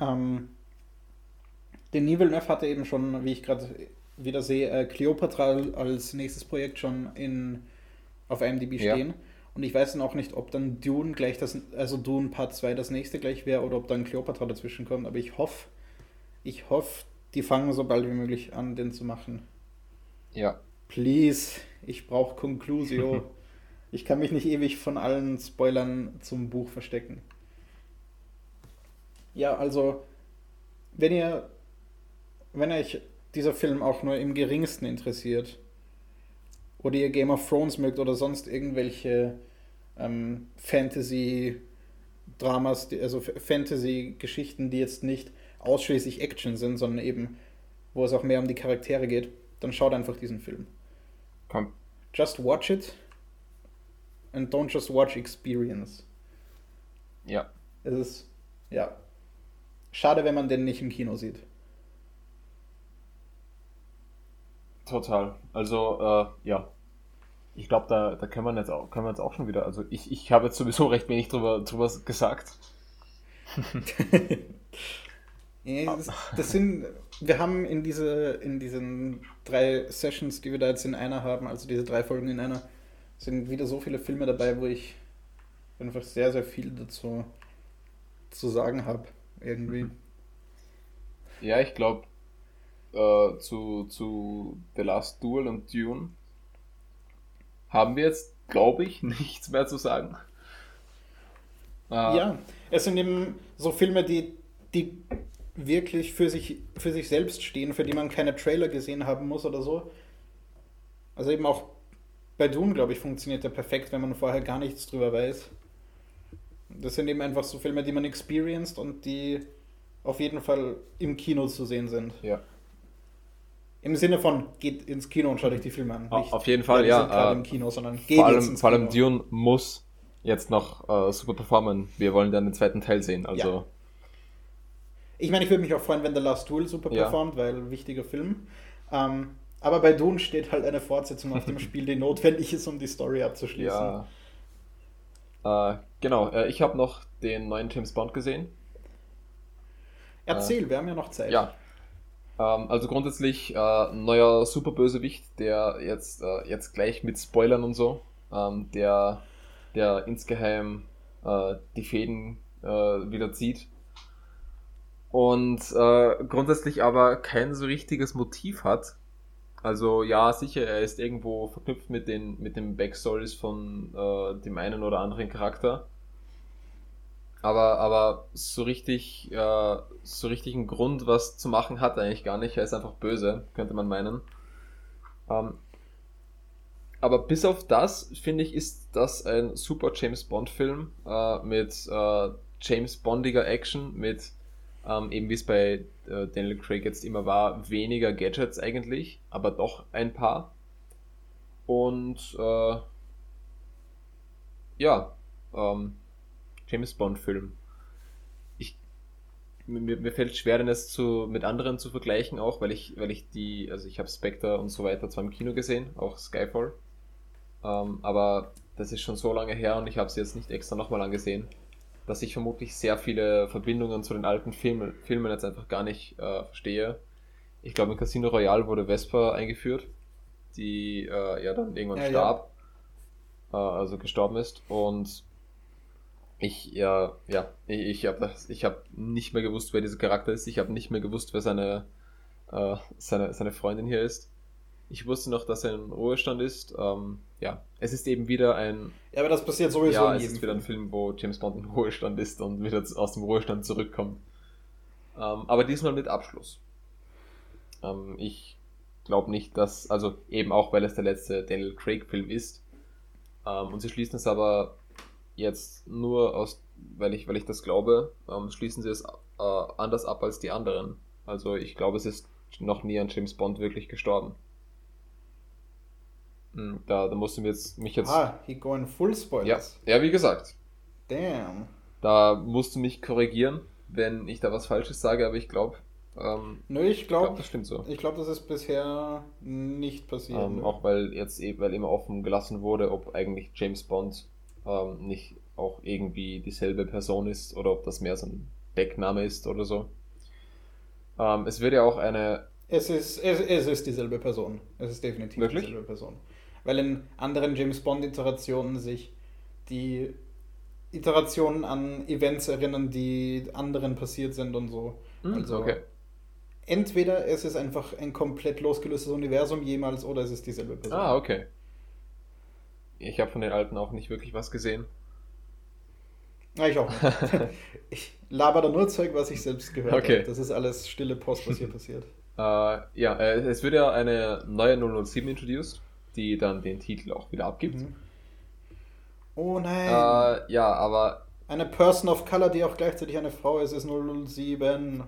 Speaker 2: Ähm, Denis Villeneuve hatte eben schon, wie ich gerade wieder sehe, äh, Cleopatra als nächstes Projekt schon in, auf IMDb
Speaker 1: Ja.
Speaker 2: stehen. Und ich weiß dann auch nicht, ob dann Dune gleich das, also Dune Part 2 das nächste gleich wäre oder ob dann Cleopatra dazwischen kommt. Aber ich hoffe, ich hoffe, die fangen so bald wie möglich an, den zu machen.
Speaker 1: Ja,
Speaker 2: Please, ich brauche Conclusio. ich kann mich nicht ewig von allen Spoilern zum Buch verstecken. Ja, also, wenn ihr, wenn euch dieser Film auch nur im geringsten interessiert, oder ihr Game of Thrones mögt oder sonst irgendwelche ähm, Fantasy-Dramas, also Fantasy-Geschichten, die jetzt nicht ausschließlich Action sind, sondern eben, wo es auch mehr um die Charaktere geht, dann schaut einfach diesen Film.
Speaker 1: komm.
Speaker 2: Just watch it and don't just watch experience.
Speaker 1: Ja,
Speaker 2: Es ist, ja, schade, wenn man den nicht im Kino sieht.
Speaker 1: total. Also, äh, ja. Ich glaube, da, da können wir jetzt auch, können wir jetzt auch schon wieder. Also ich, ich habe jetzt sowieso recht wenig drüber, drüber gesagt.
Speaker 2: Ja, das, das sind, wir haben in, diese, in diesen drei Sessions, die wir da jetzt in einer haben, also diese drei Folgen in einer, sind wieder so viele Filme dabei, wo ich einfach sehr, sehr viel dazu zu sagen habe. Irgendwie.
Speaker 1: Ja, ich glaube, äh, zu, zu The Last Duel und Dune haben wir jetzt, glaube ich, nichts mehr zu sagen. Äh,
Speaker 2: Ja, es sind eben so Filme, die, die wirklich für sich, für sich selbst stehen, für die man keine Trailer gesehen haben muss oder so. Also eben auch bei Dune, glaube ich, funktioniert der perfekt, wenn man vorher gar nichts drüber weiß. Das sind eben einfach so Filme, die man experienced und die auf jeden Fall im Kino zu sehen sind.
Speaker 1: Ja.
Speaker 2: Im Sinne von, geht ins Kino und schaut euch die Filme an.
Speaker 1: Au- auf jeden Fall, ja, äh,
Speaker 2: im Kino, sondern geht
Speaker 1: Vor allem,
Speaker 2: ins
Speaker 1: vor allem
Speaker 2: Kino.
Speaker 1: Dune muss jetzt noch äh, super performen. Wir wollen dann den zweiten Teil sehen. Also,
Speaker 2: Ja. Ich meine, ich würde mich auch freuen, wenn The Last Duel super
Speaker 1: Ja.
Speaker 2: performt, weil wichtiger Film. Ähm, aber bei Dune steht halt eine Fortsetzung auf dem Spiel, die notwendig ist, um die Story abzuschließen.
Speaker 1: ja. Äh, genau, äh, ich habe noch den neuen James Bond gesehen.
Speaker 2: Erzähl, wir haben ja noch Zeit.
Speaker 1: Ja. Ähm, also grundsätzlich äh, neuer Superbösewicht, der jetzt, äh, jetzt gleich mit Spoilern und so, ähm, der, der insgeheim äh, die Fäden äh, wieder zieht. Und äh, grundsätzlich aber kein so richtiges Motiv hat. Also ja, sicher, er ist irgendwo verknüpft mit den, mit den Backstories von äh, dem einen oder anderen Charakter. Aber, aber so richtig, äh, so richtig einen Grund, was zu machen, hat er eigentlich gar nicht. Er ist einfach böse, könnte man meinen. Ähm, aber bis auf das, finde ich, ist das ein super James Bond-Film äh, mit äh, James Bondiger Action, mit ähm, eben wie es bei äh, Daniel Craig jetzt immer war, weniger Gadgets eigentlich, aber doch ein paar. Und äh, ja, ähm, James Bond Film. Ich mir, mir fällt schwer, denn es zu, mit anderen zu vergleichen, auch weil ich, weil ich die, also ich habe Spectre und so weiter zwar im Kino gesehen, auch Skyfall. Ähm, aber das ist schon so lange her und ich habe sie jetzt nicht extra nochmal angesehen, dass ich vermutlich sehr viele Verbindungen zu den alten Filmen, Filmen jetzt einfach gar nicht äh, verstehe. Ich glaube, in Casino Royale wurde Vesper eingeführt, die äh, ja dann irgendwann ja, starb, ja. Äh, also gestorben ist und ich, ja, ja, ich, ich habe hab nicht mehr gewusst, wer dieser Charakter ist. Ich habe nicht mehr gewusst, wer seine, äh, seine, seine Freundin hier ist. Ich wusste noch, dass er in Ruhestand ist. Ähm, ja, es ist eben wieder ein.
Speaker 2: Ja, aber das passiert sowieso
Speaker 1: ja, in jedem es ist wieder ein Film, wo James Bond im Ruhestand ist und wieder aus dem Ruhestand zurückkommt. Ähm, aber diesmal mit Abschluss. Ähm, ich glaube nicht, dass, also eben auch, weil es der letzte Daniel Craig-Film ist. Ähm, und sie schließen es aber jetzt nur aus, weil ich, weil ich das glaube, ähm, schließen sie es äh, anders ab als die anderen. Also ich glaube, es ist noch nie ein James Bond wirklich gestorben. Hm, da, da musst du mir jetzt, mich jetzt.
Speaker 2: Ah, he going full spoilers.
Speaker 1: Ja, ja, wie gesagt.
Speaker 2: Damn.
Speaker 1: Da musst du mich korrigieren, wenn ich da was Falsches sage, aber ich glaube. Ähm,
Speaker 2: Nö, ich glaube,
Speaker 1: glaub, das stimmt so.
Speaker 2: Ich glaube, das ist bisher nicht passiert.
Speaker 1: Ähm, auch weil jetzt eben, weil immer offen gelassen wurde, ob eigentlich James Bond ähm, nicht auch irgendwie dieselbe Person ist oder ob das mehr so ein Deckname ist oder so. Ähm, es wird ja auch eine.
Speaker 2: Es ist, es, es ist dieselbe Person. Es ist definitiv
Speaker 1: Wirklich?
Speaker 2: dieselbe Person. Weil in anderen James Bond-Iterationen sich die Iterationen an Events erinnern, die anderen passiert sind und so.
Speaker 1: Mm, also okay.
Speaker 2: entweder es ist einfach ein komplett losgelöstes Universum jemals oder es ist dieselbe Person.
Speaker 1: Ah, okay. Ich habe von den alten auch nicht wirklich was gesehen.
Speaker 2: Ja, ich auch nicht. ich laber da nur Zeug, was ich selbst gehört okay. habe. Das ist alles stille Post, was hier passiert.
Speaker 1: Uh, ja, äh, es wird ja eine neue 007 introduced, die dann den Titel auch wieder abgibt. Mhm.
Speaker 2: Oh nein.
Speaker 1: Uh, ja, aber.
Speaker 2: Eine Person of Color, die auch gleichzeitig eine Frau ist, ist 007.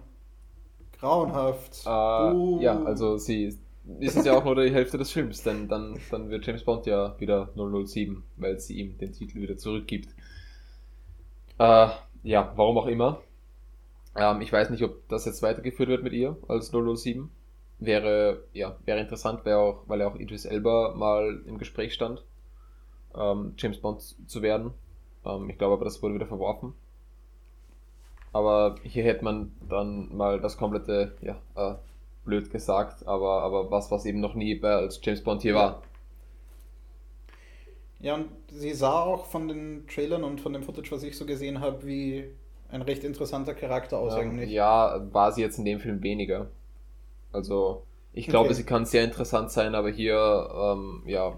Speaker 2: Grauenhaft.
Speaker 1: Uh, ja, also sie ist es ja auch nur die Hälfte des Films, denn dann, dann wird James Bond ja wieder 007, weil sie ihm den Titel wieder zurückgibt. Äh, ja, warum auch immer. Ähm, ich weiß nicht, ob das jetzt weitergeführt wird mit ihr als 007. Wäre, ja, wäre interessant, wäre auch, weil ja auch Idris Elba mal im Gespräch stand, ähm, James Bond zu werden. Ähm, ich glaube aber, das wurde wieder verworfen. Aber hier hätte man dann mal das komplette, ja, äh, blöd gesagt, aber, aber was, was eben noch nie bei, als James Bond hier war.
Speaker 2: Ja, und sie sah auch von den Trailern und von dem Footage, was ich so gesehen habe, wie ein recht interessanter Charakter aus
Speaker 1: ähm,
Speaker 2: eigentlich.
Speaker 1: Ja, war sie jetzt in dem Film weniger. Also, ich glaube, okay. sie kann sehr interessant sein, aber hier, ähm, ja,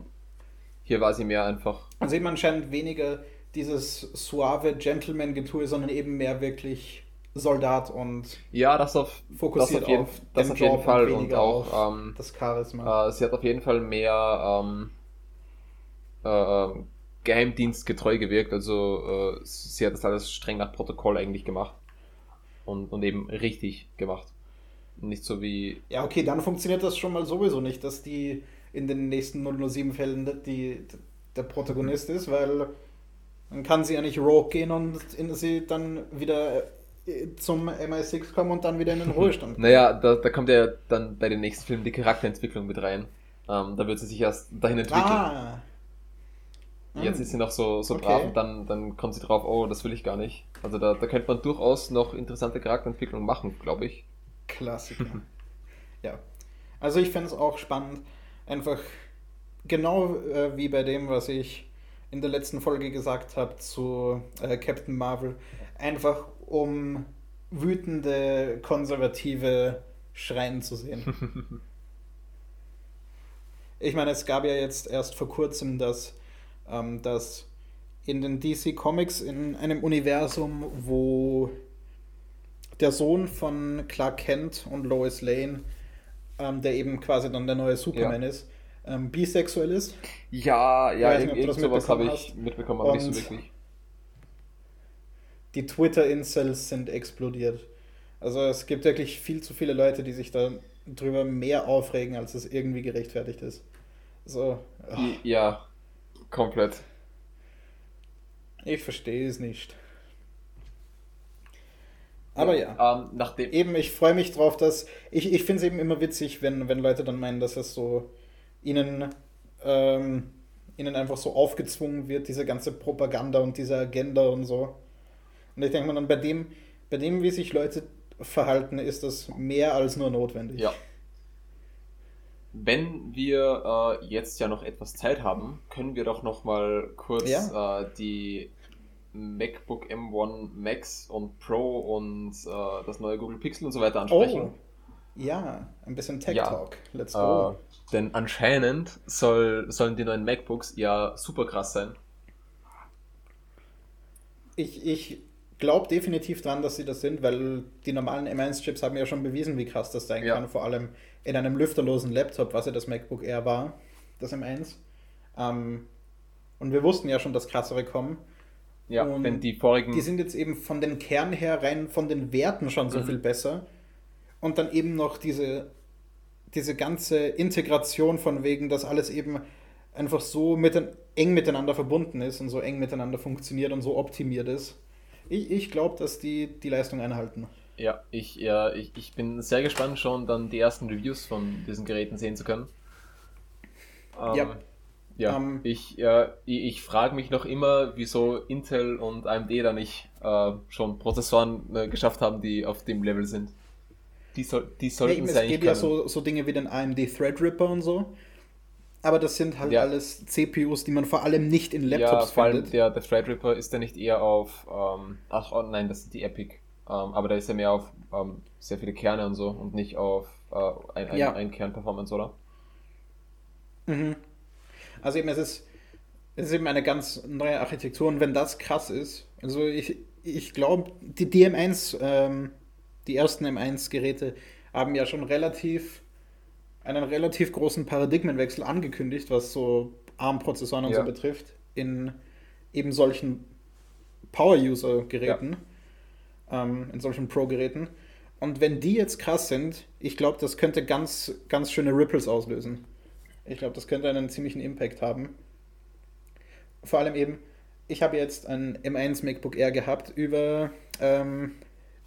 Speaker 1: hier war sie mehr einfach.
Speaker 2: Also eben anscheinend weniger dieses suave Gentleman-Getue, sondern eben mehr wirklich Soldat und
Speaker 1: ja, das auf, fokussiert das auf jeden, auf, das auf jeden Fall und, und auch ähm,
Speaker 2: das Charisma.
Speaker 1: Äh, sie hat auf jeden Fall mehr ähm, äh, ähm, geheimdienstgetreu gewirkt. Also äh, sie hat das alles streng nach Protokoll eigentlich gemacht. Und, und eben richtig gemacht. Nicht so wie.
Speaker 2: Ja, okay, dann funktioniert das schon mal sowieso nicht, dass die in den nächsten 007 Fällen die, der Protagonist ist, weil dann kann sie ja nicht rogue gehen und in, sie dann wieder äh, zum MI6 kommen und dann wieder in den Ruhestand
Speaker 1: kommen. naja, da, da kommt ja dann bei den nächsten Filmen die Charakterentwicklung mit rein. Ähm, da wird sie sich erst dahin entwickeln. Ah, Jetzt ist sie noch so, so okay. brav und dann, dann kommt sie drauf, oh, das will ich gar nicht. Also da, da könnte man durchaus noch interessante Charakterentwicklung machen, glaube ich.
Speaker 2: Klassiker. ja. Also ich fände es auch spannend, einfach genau äh, wie bei dem, was ich in der letzten Folge gesagt habe zu äh, Captain Marvel, einfach um wütende Konservative schreien zu sehen. ich meine, es gab ja jetzt erst vor kurzem das ähm, dass in den DC Comics in einem Universum, wo der Sohn von Clark Kent und Lois Lane, ähm, der eben quasi dann der neue Superman ja. ist, ähm, bisexuell ist.
Speaker 1: Ja, ja, nicht, irgend sowas habe ich mitbekommen, aber nicht so wirklich.
Speaker 2: Die Twitter-Incels sind explodiert. Also es gibt wirklich viel zu viele Leute, die sich da drüber mehr aufregen, als es irgendwie gerechtfertigt ist. So.
Speaker 1: Oh. Ja, Komplett.
Speaker 2: Ich verstehe es nicht. Aber ja. Ähm, nachdem eben, ich freue mich drauf, dass. Ich, ich finde es eben immer witzig, wenn, wenn Leute dann meinen, dass es so ihnen, ähm, ihnen einfach so aufgezwungen wird, diese ganze Propaganda und diese Agenda und so. Und ich denke mir dann, bei dem, bei dem, wie sich Leute verhalten, ist das mehr als nur notwendig.
Speaker 1: Ja. Wenn wir äh, jetzt ja noch etwas Zeit haben, können wir doch noch mal kurz ja. äh, die MacBook M1 Max und Pro und äh, das neue Google Pixel und so weiter ansprechen. Oh.
Speaker 2: Ja, ein bisschen Tech Talk. Ja. Let's go.
Speaker 1: Äh, denn anscheinend soll, sollen die neuen MacBooks ja super krass sein.
Speaker 2: Ich, ich glaube definitiv dran, dass sie das sind, weil die normalen M1-Chips haben ja schon bewiesen, wie krass das sein ja. kann. Vor allem in einem lüfterlosen Laptop, was ja das MacBook Air war, das M1. Ähm, und wir wussten ja schon, dass krassere kommen.
Speaker 1: Ja, und wenn die vorigen.
Speaker 2: Die sind jetzt eben von den Kern her rein von den Werten schon so mhm. viel besser. Und dann eben noch diese, diese ganze Integration von wegen, dass alles eben einfach so mit, eng miteinander verbunden ist und so eng miteinander funktioniert und so optimiert ist. Ich, ich glaube, dass die die Leistung einhalten.
Speaker 1: Ja, ich, ja ich, ich bin sehr gespannt, schon dann die ersten Reviews von diesen Geräten sehen zu können. Ähm, ja. Ja, ähm, ich, ja, ich, ich frage mich noch immer, wieso Intel und AMD da nicht äh, schon Prozessoren äh, geschafft haben, die auf dem Level sind.
Speaker 2: Die, soll, die sollten ja, Es gibt ja so, so Dinge wie den AMD Threadripper und so. Aber das sind halt ja. alles CPUs, die man vor allem nicht in Laptops ja,
Speaker 1: vor allem Der, der Threadripper ist ja nicht eher auf, ähm, ach oh nein, das sind die Epic. Ähm, aber da ist ja mehr auf ähm, sehr viele Kerne und so und nicht auf äh, ein, ein, ja. ein Kernperformance, oder?
Speaker 2: Mhm. Also eben, es ist, es ist eben eine ganz neue Architektur und wenn das krass ist, also ich, ich glaube, die DM1, ähm, die ersten M1-Geräte haben ja schon relativ einen relativ großen Paradigmenwechsel angekündigt, was so ARM-Prozessoren und ja. so betrifft, in eben solchen Power-User-Geräten, ja. ähm, in solchen Pro-Geräten. Und wenn die jetzt krass sind, ich glaube, das könnte ganz, ganz schöne Ripples auslösen. Ich glaube, das könnte einen ziemlichen Impact haben. Vor allem eben, ich habe jetzt ein M1 MacBook Air gehabt über ähm,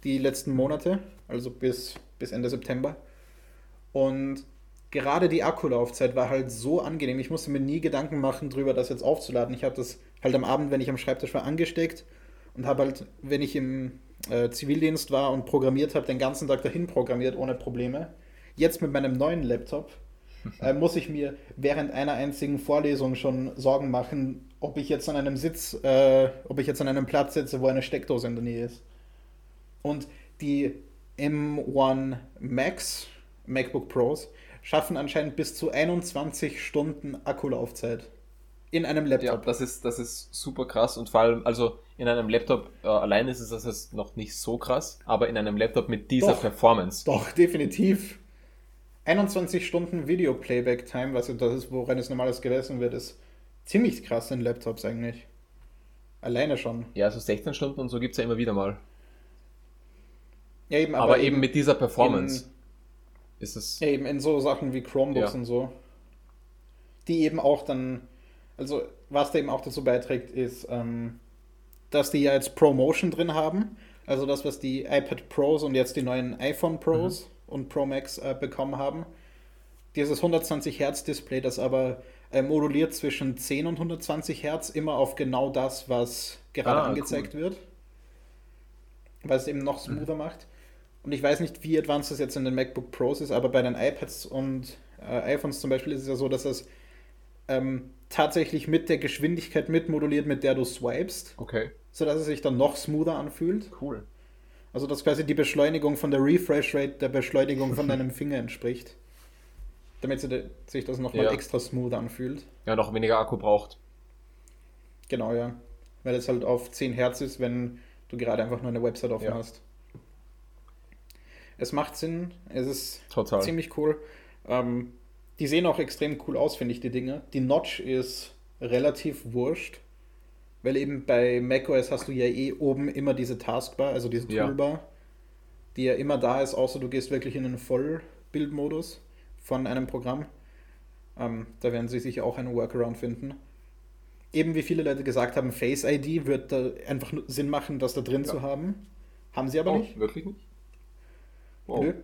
Speaker 2: die letzten Monate, also bis, bis Ende September. Und gerade die Akkulaufzeit war halt so angenehm. Ich musste mir nie Gedanken machen darüber, das jetzt aufzuladen. Ich habe das halt am Abend, wenn ich am Schreibtisch war, angesteckt und habe halt, wenn ich im äh, Zivildienst war und programmiert habe, den ganzen Tag dahin programmiert ohne Probleme. Jetzt mit meinem neuen Laptop äh, muss ich mir während einer einzigen Vorlesung schon Sorgen machen, ob ich jetzt an einem Sitz, äh, ob ich jetzt an einem Platz sitze, wo eine Steckdose in der Nähe ist. Und die M1 Max MacBook Pros schaffen anscheinend bis zu 21 Stunden Akkulaufzeit in einem Laptop. Ja,
Speaker 1: das ist, das ist super krass und vor allem, also in einem Laptop äh, allein ist es das jetzt noch nicht so krass, aber in einem Laptop mit dieser
Speaker 2: doch,
Speaker 1: Performance.
Speaker 2: Doch, definitiv. 21 Stunden Video-Playback-Time, was das ist, woran es normales gemessen wird, ist ziemlich krass in Laptops eigentlich. Alleine schon.
Speaker 1: Ja, also 16 Stunden und so gibt es ja immer wieder mal.
Speaker 2: Ja, eben,
Speaker 1: aber, aber eben, eben, mit dieser Performance
Speaker 2: in, ist es. Ja, eben in so Sachen wie Chromebooks ja. und so. Die eben auch dann, also was da eben auch dazu beiträgt, ist, ähm, dass die ja jetzt ProMotion drin haben. Also das, was die iPad Pros und jetzt die neuen iPhone Pros mhm und Pro Max äh, bekommen haben. Dieses 120 Hertz Display, das aber äh, moduliert zwischen 10 und 120 Hertz immer auf genau das, was gerade ah, angezeigt cool. wird. Weil es eben noch smoother mhm. macht. Und ich weiß nicht, wie advanced das jetzt in den MacBook Pros ist, aber bei den iPads und äh, iPhones zum Beispiel ist es ja so, dass es ähm, tatsächlich mit der Geschwindigkeit mitmoduliert, mit der du swipest.
Speaker 1: Okay.
Speaker 2: Sodass es sich dann noch smoother anfühlt.
Speaker 1: Cool.
Speaker 2: Also dass quasi die Beschleunigung von der Refresh Rate der Beschleunigung von deinem Finger entspricht. Damit sich das nochmal ja. extra smooth anfühlt.
Speaker 1: Ja, noch weniger Akku braucht.
Speaker 2: Genau, ja. Weil es halt auf 10 Hertz ist, wenn du gerade einfach nur eine Website offen ja. hast. Es macht Sinn, es ist
Speaker 1: Total.
Speaker 2: ziemlich cool. Ähm, die sehen auch extrem cool aus, finde ich, die Dinge. Die Notch ist relativ wurscht. Weil eben bei macOS hast du ja eh oben immer diese Taskbar, also diese Toolbar, ja. die ja immer da ist, außer du gehst wirklich in einen Vollbildmodus von einem Programm. Ähm, da werden sie sich auch einen Workaround finden. Eben wie viele Leute gesagt haben, Face ID wird da einfach Sinn machen, das da drin ja. zu haben. Haben sie aber
Speaker 1: oh,
Speaker 2: nicht.
Speaker 1: Wirklich nicht?
Speaker 2: Wow. Nö.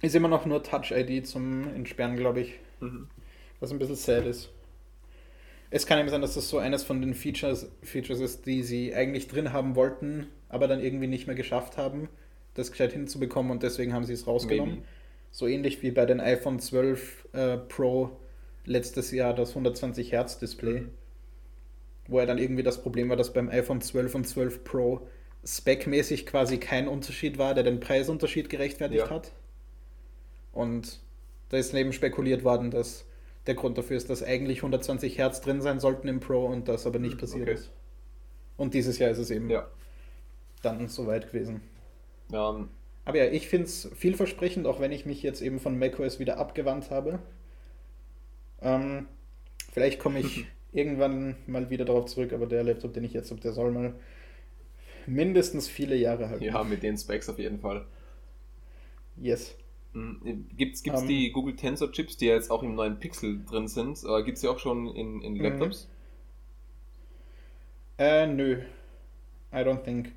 Speaker 2: Ist immer noch nur Touch-ID zum Entsperren, glaube ich. Mhm. Was ein bisschen sad ist. Es kann eben sein, dass das so eines von den Features, Features ist, die sie eigentlich drin haben wollten, aber dann irgendwie nicht mehr geschafft haben, das gescheit hinzubekommen und deswegen haben sie es rausgenommen. Maybe. So ähnlich wie bei den iPhone 12 äh, Pro letztes Jahr das 120 Hertz Display, wo ja dann irgendwie das Problem war, dass beim iPhone 12 und 12 Pro specmäßig quasi kein Unterschied war, der den Preisunterschied gerechtfertigt ja. hat. Und da ist neben spekuliert worden, dass der Grund dafür ist, dass eigentlich 120 Hertz drin sein sollten im Pro und das aber nicht hm, passiert okay. ist. Und dieses Jahr ist es eben ja. dann soweit gewesen.
Speaker 1: Um.
Speaker 2: Aber ja, ich finde es vielversprechend, auch wenn ich mich jetzt eben von macOS wieder abgewandt habe. Ähm, vielleicht komme ich irgendwann mal wieder darauf zurück, aber der Laptop, den ich jetzt habe, der soll mal mindestens viele Jahre halten.
Speaker 1: Ja, mit den Specs auf jeden Fall.
Speaker 2: Yes.
Speaker 1: Gibt es um, ähm. die Google Tensor Chips, die ja jetzt auch im neuen Pixel drin sind? Äh, Gibt es die auch schon in, in mhm. Laptops?
Speaker 2: Äh, nö. I don't think.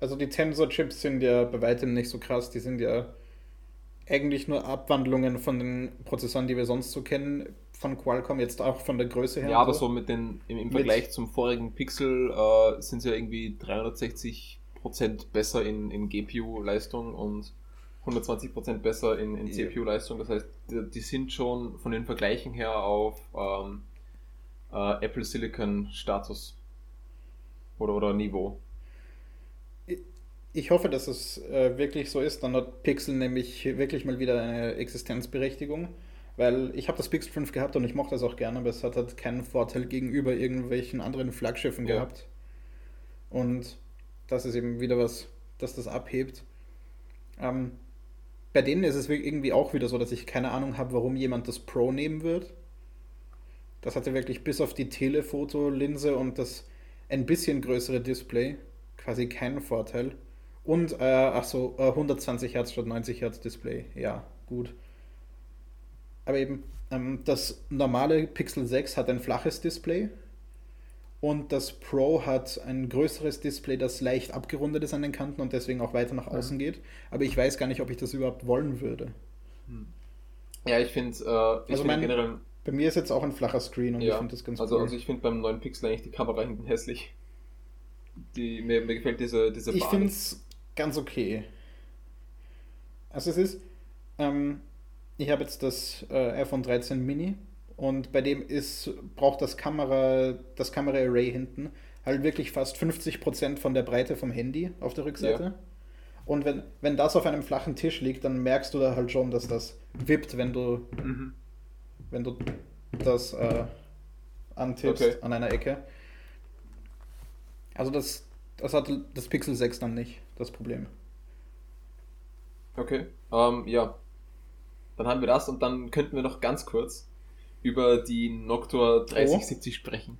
Speaker 2: Also die Tensor Chips sind ja bei weitem nicht so krass. Die sind ja eigentlich nur Abwandlungen von den Prozessoren, die wir sonst so kennen, von Qualcomm, jetzt auch von der Größe her.
Speaker 1: Ja, aber so mit den, im, im Vergleich zum vorigen Pixel äh, sind sie ja irgendwie 360% besser in, in GPU-Leistung und 120% besser in, in CPU-Leistung. Das heißt, die, die, sind schon von den Vergleichen her auf ähm, äh, Apple Silicon Status oder, oder Niveau.
Speaker 2: Ich hoffe, dass es äh, wirklich so ist. Dann hat Pixel nämlich wirklich mal wieder eine Existenzberechtigung. Weil ich habe das Pixel 5 gehabt und ich mochte es auch gerne, aber es hat halt keinen Vorteil gegenüber irgendwelchen anderen Flaggschiffen ja. gehabt. Und das ist eben wieder was, das das abhebt. Ähm, bei denen ist es irgendwie auch wieder so, dass ich keine Ahnung habe, warum jemand das Pro nehmen wird. Das hatte wirklich bis auf die Telefoto-Linse und das ein bisschen größere Display quasi keinen Vorteil. Und, äh, ach so, 120 Hertz statt 90 Hertz Display. Ja, gut. Aber eben, ähm, das normale Pixel 6 hat ein flaches Display und das Pro hat ein größeres Display, das leicht abgerundet ist an den Kanten und deswegen auch weiter nach außen geht. Aber ich weiß gar nicht, ob ich das überhaupt wollen würde.
Speaker 1: Ja, ich finde äh,
Speaker 2: also find generell. Bei mir ist jetzt auch ein flacher Screen und
Speaker 1: ja,
Speaker 2: ich finde das ganz
Speaker 1: also, cool. Also ich finde beim neuen Pixel eigentlich die Kamera hinten hässlich. Die, mir, mir gefällt diese, diese
Speaker 2: Ich finde es ganz okay. Also es ist, ähm, ich habe jetzt das äh, iPhone 13 Mini und bei dem ist, braucht das Kamera, das Kamera-Array hinten halt wirklich fast 50% von der Breite vom Handy auf der Rückseite. Ja. Und wenn, wenn das auf einem flachen Tisch liegt, dann merkst du da halt schon, dass das wippt, wenn du, mhm. wenn du das äh, antippst okay. an einer Ecke. Also das, das hat das Pixel 6 dann nicht, das Problem.
Speaker 1: Okay, ähm, ja. Dann haben wir das und dann könnten wir noch ganz kurz über die Noctua 3070 oh. sprechen.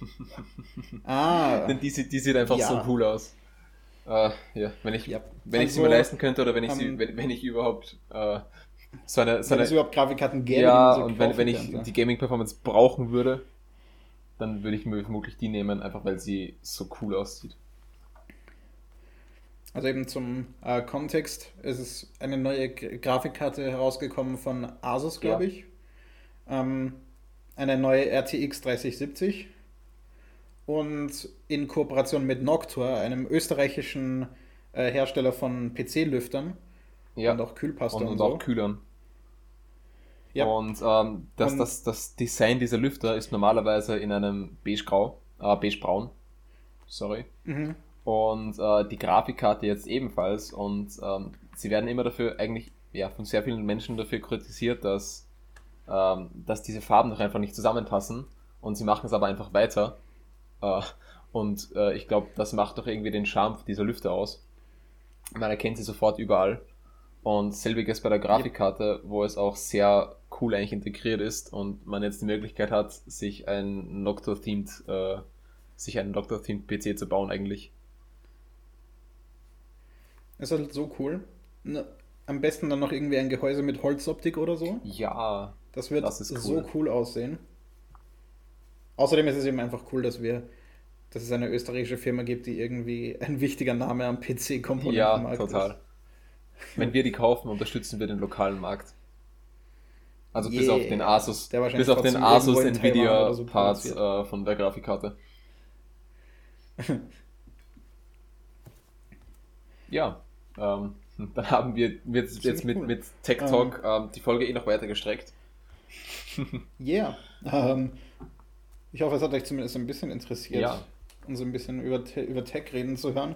Speaker 2: ah.
Speaker 1: Denn die, die sieht einfach ja. so cool aus. Uh, ja, wenn ich, ja. wenn also, ich sie mir leisten könnte oder wenn ich sie, ähm, wenn, wenn ich überhaupt uh, so eine, so
Speaker 2: wenn
Speaker 1: eine,
Speaker 2: es überhaupt Grafikkarten gäbe,
Speaker 1: ja, und wenn, wenn ich könnte. die Gaming Performance brauchen würde, dann würde ich mir vermutlich die nehmen, einfach weil sie so cool aussieht.
Speaker 2: Also eben zum äh, Kontext, es ist eine neue Grafikkarte herausgekommen von Asus, glaube ja. ich ähm, eine neue RTX 3070 und in Kooperation mit Noctua, einem österreichischen äh, Hersteller von PC-Lüftern
Speaker 1: ja.
Speaker 2: und auch Kühlpaste
Speaker 1: und, und, und so. auch Kühlern. Ja. Und ähm, das, und das, das Design dieser Lüfter ist normalerweise in einem beigegrau, äh, beigebraun. Sorry.
Speaker 2: Mhm.
Speaker 1: Und äh, die Grafikkarte jetzt ebenfalls. Und ähm, sie werden immer dafür eigentlich ja, von sehr vielen Menschen dafür kritisiert, dass ähm, dass diese Farben doch einfach nicht zusammenpassen und sie machen es aber einfach weiter. Äh, und äh, ich glaube, das macht doch irgendwie den Charme dieser Lüfter aus. Man erkennt sie sofort überall. Und selbiges bei der Grafikkarte, wo es auch sehr cool eigentlich integriert ist und man jetzt die Möglichkeit hat, sich ein Noctua-themed, äh, sich einen Noctua-themed PC zu bauen eigentlich.
Speaker 2: Es ist halt so cool. Am besten dann noch irgendwie ein Gehäuse mit Holzoptik oder so.
Speaker 1: Ja.
Speaker 2: Das wird das cool. so cool aussehen. Außerdem ist es eben einfach cool, dass wir dass es eine österreichische Firma gibt, die irgendwie ein wichtiger Name am PC-Komponentenmarkt
Speaker 1: ja, total. ist. Wenn wir die kaufen, unterstützen wir den lokalen Markt. Also yeah. bis auf den Asus, bis auf den Asus Nvidia so Part äh, von der Grafikkarte. ja, ähm, dann haben wir jetzt, jetzt mit, cool. mit Tech Talk ähm, ähm, die Folge eh noch weiter gestreckt.
Speaker 2: yeah. Ähm, ich hoffe, es hat euch zumindest ein bisschen interessiert, ja. uns ein bisschen über, über Tech reden zu hören.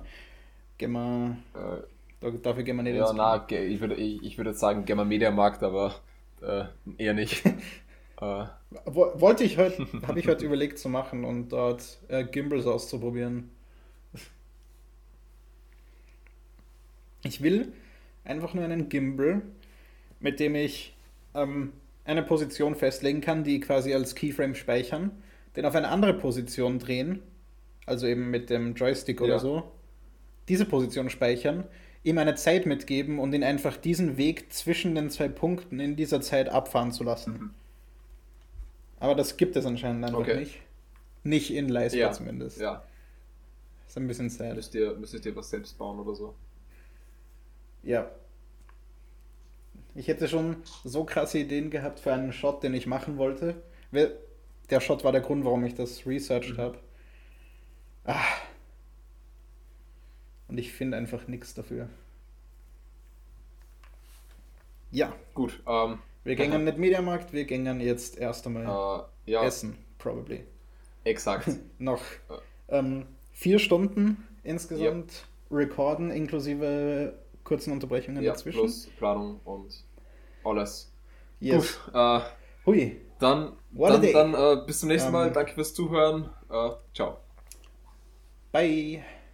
Speaker 2: Gehen wir, äh, dafür gehen wir nicht
Speaker 1: Ja, na, ich würde, ich, ich würde sagen, gehen wir Mediamarkt, aber äh, eher nicht.
Speaker 2: äh. Wollte ich heute, habe ich heute überlegt zu machen und dort äh, Gimbals auszuprobieren. Ich will einfach nur einen Gimbal, mit dem ich ähm, eine Position festlegen kann, die quasi als Keyframe speichern, den auf eine andere Position drehen, also eben mit dem Joystick oder ja. so, diese Position speichern, ihm eine Zeit mitgeben und ihn einfach diesen Weg zwischen den zwei Punkten in dieser Zeit abfahren zu lassen. Mhm. Aber das gibt es anscheinend einfach okay. nicht. Nicht in Leistung ja. zumindest.
Speaker 1: Ja.
Speaker 2: Ist ein bisschen sad.
Speaker 1: Müsst ihr, müsstet ihr was selbst bauen oder so?
Speaker 2: Ja. Ich hätte schon so krasse Ideen gehabt für einen Shot, den ich machen wollte. Der Shot war der Grund, warum ich das researched mhm. habe. Ah. Und ich finde einfach nichts dafür. Ja.
Speaker 1: Gut. Ähm,
Speaker 2: wir gingen mit Mediamarkt, wir gingen jetzt erst einmal
Speaker 1: äh, ja.
Speaker 2: essen, probably.
Speaker 1: Exakt.
Speaker 2: Noch ähm, vier Stunden insgesamt ja. recorden, inklusive kurzen Unterbrechungen
Speaker 1: ja, dazwischen. Plus Planung und alles. Yes. Gut. Äh, Hui. Dann, dann, dann äh, bis zum nächsten Mal. Um, ähm. Danke fürs Zuhören. Äh, ciao.
Speaker 2: Bye.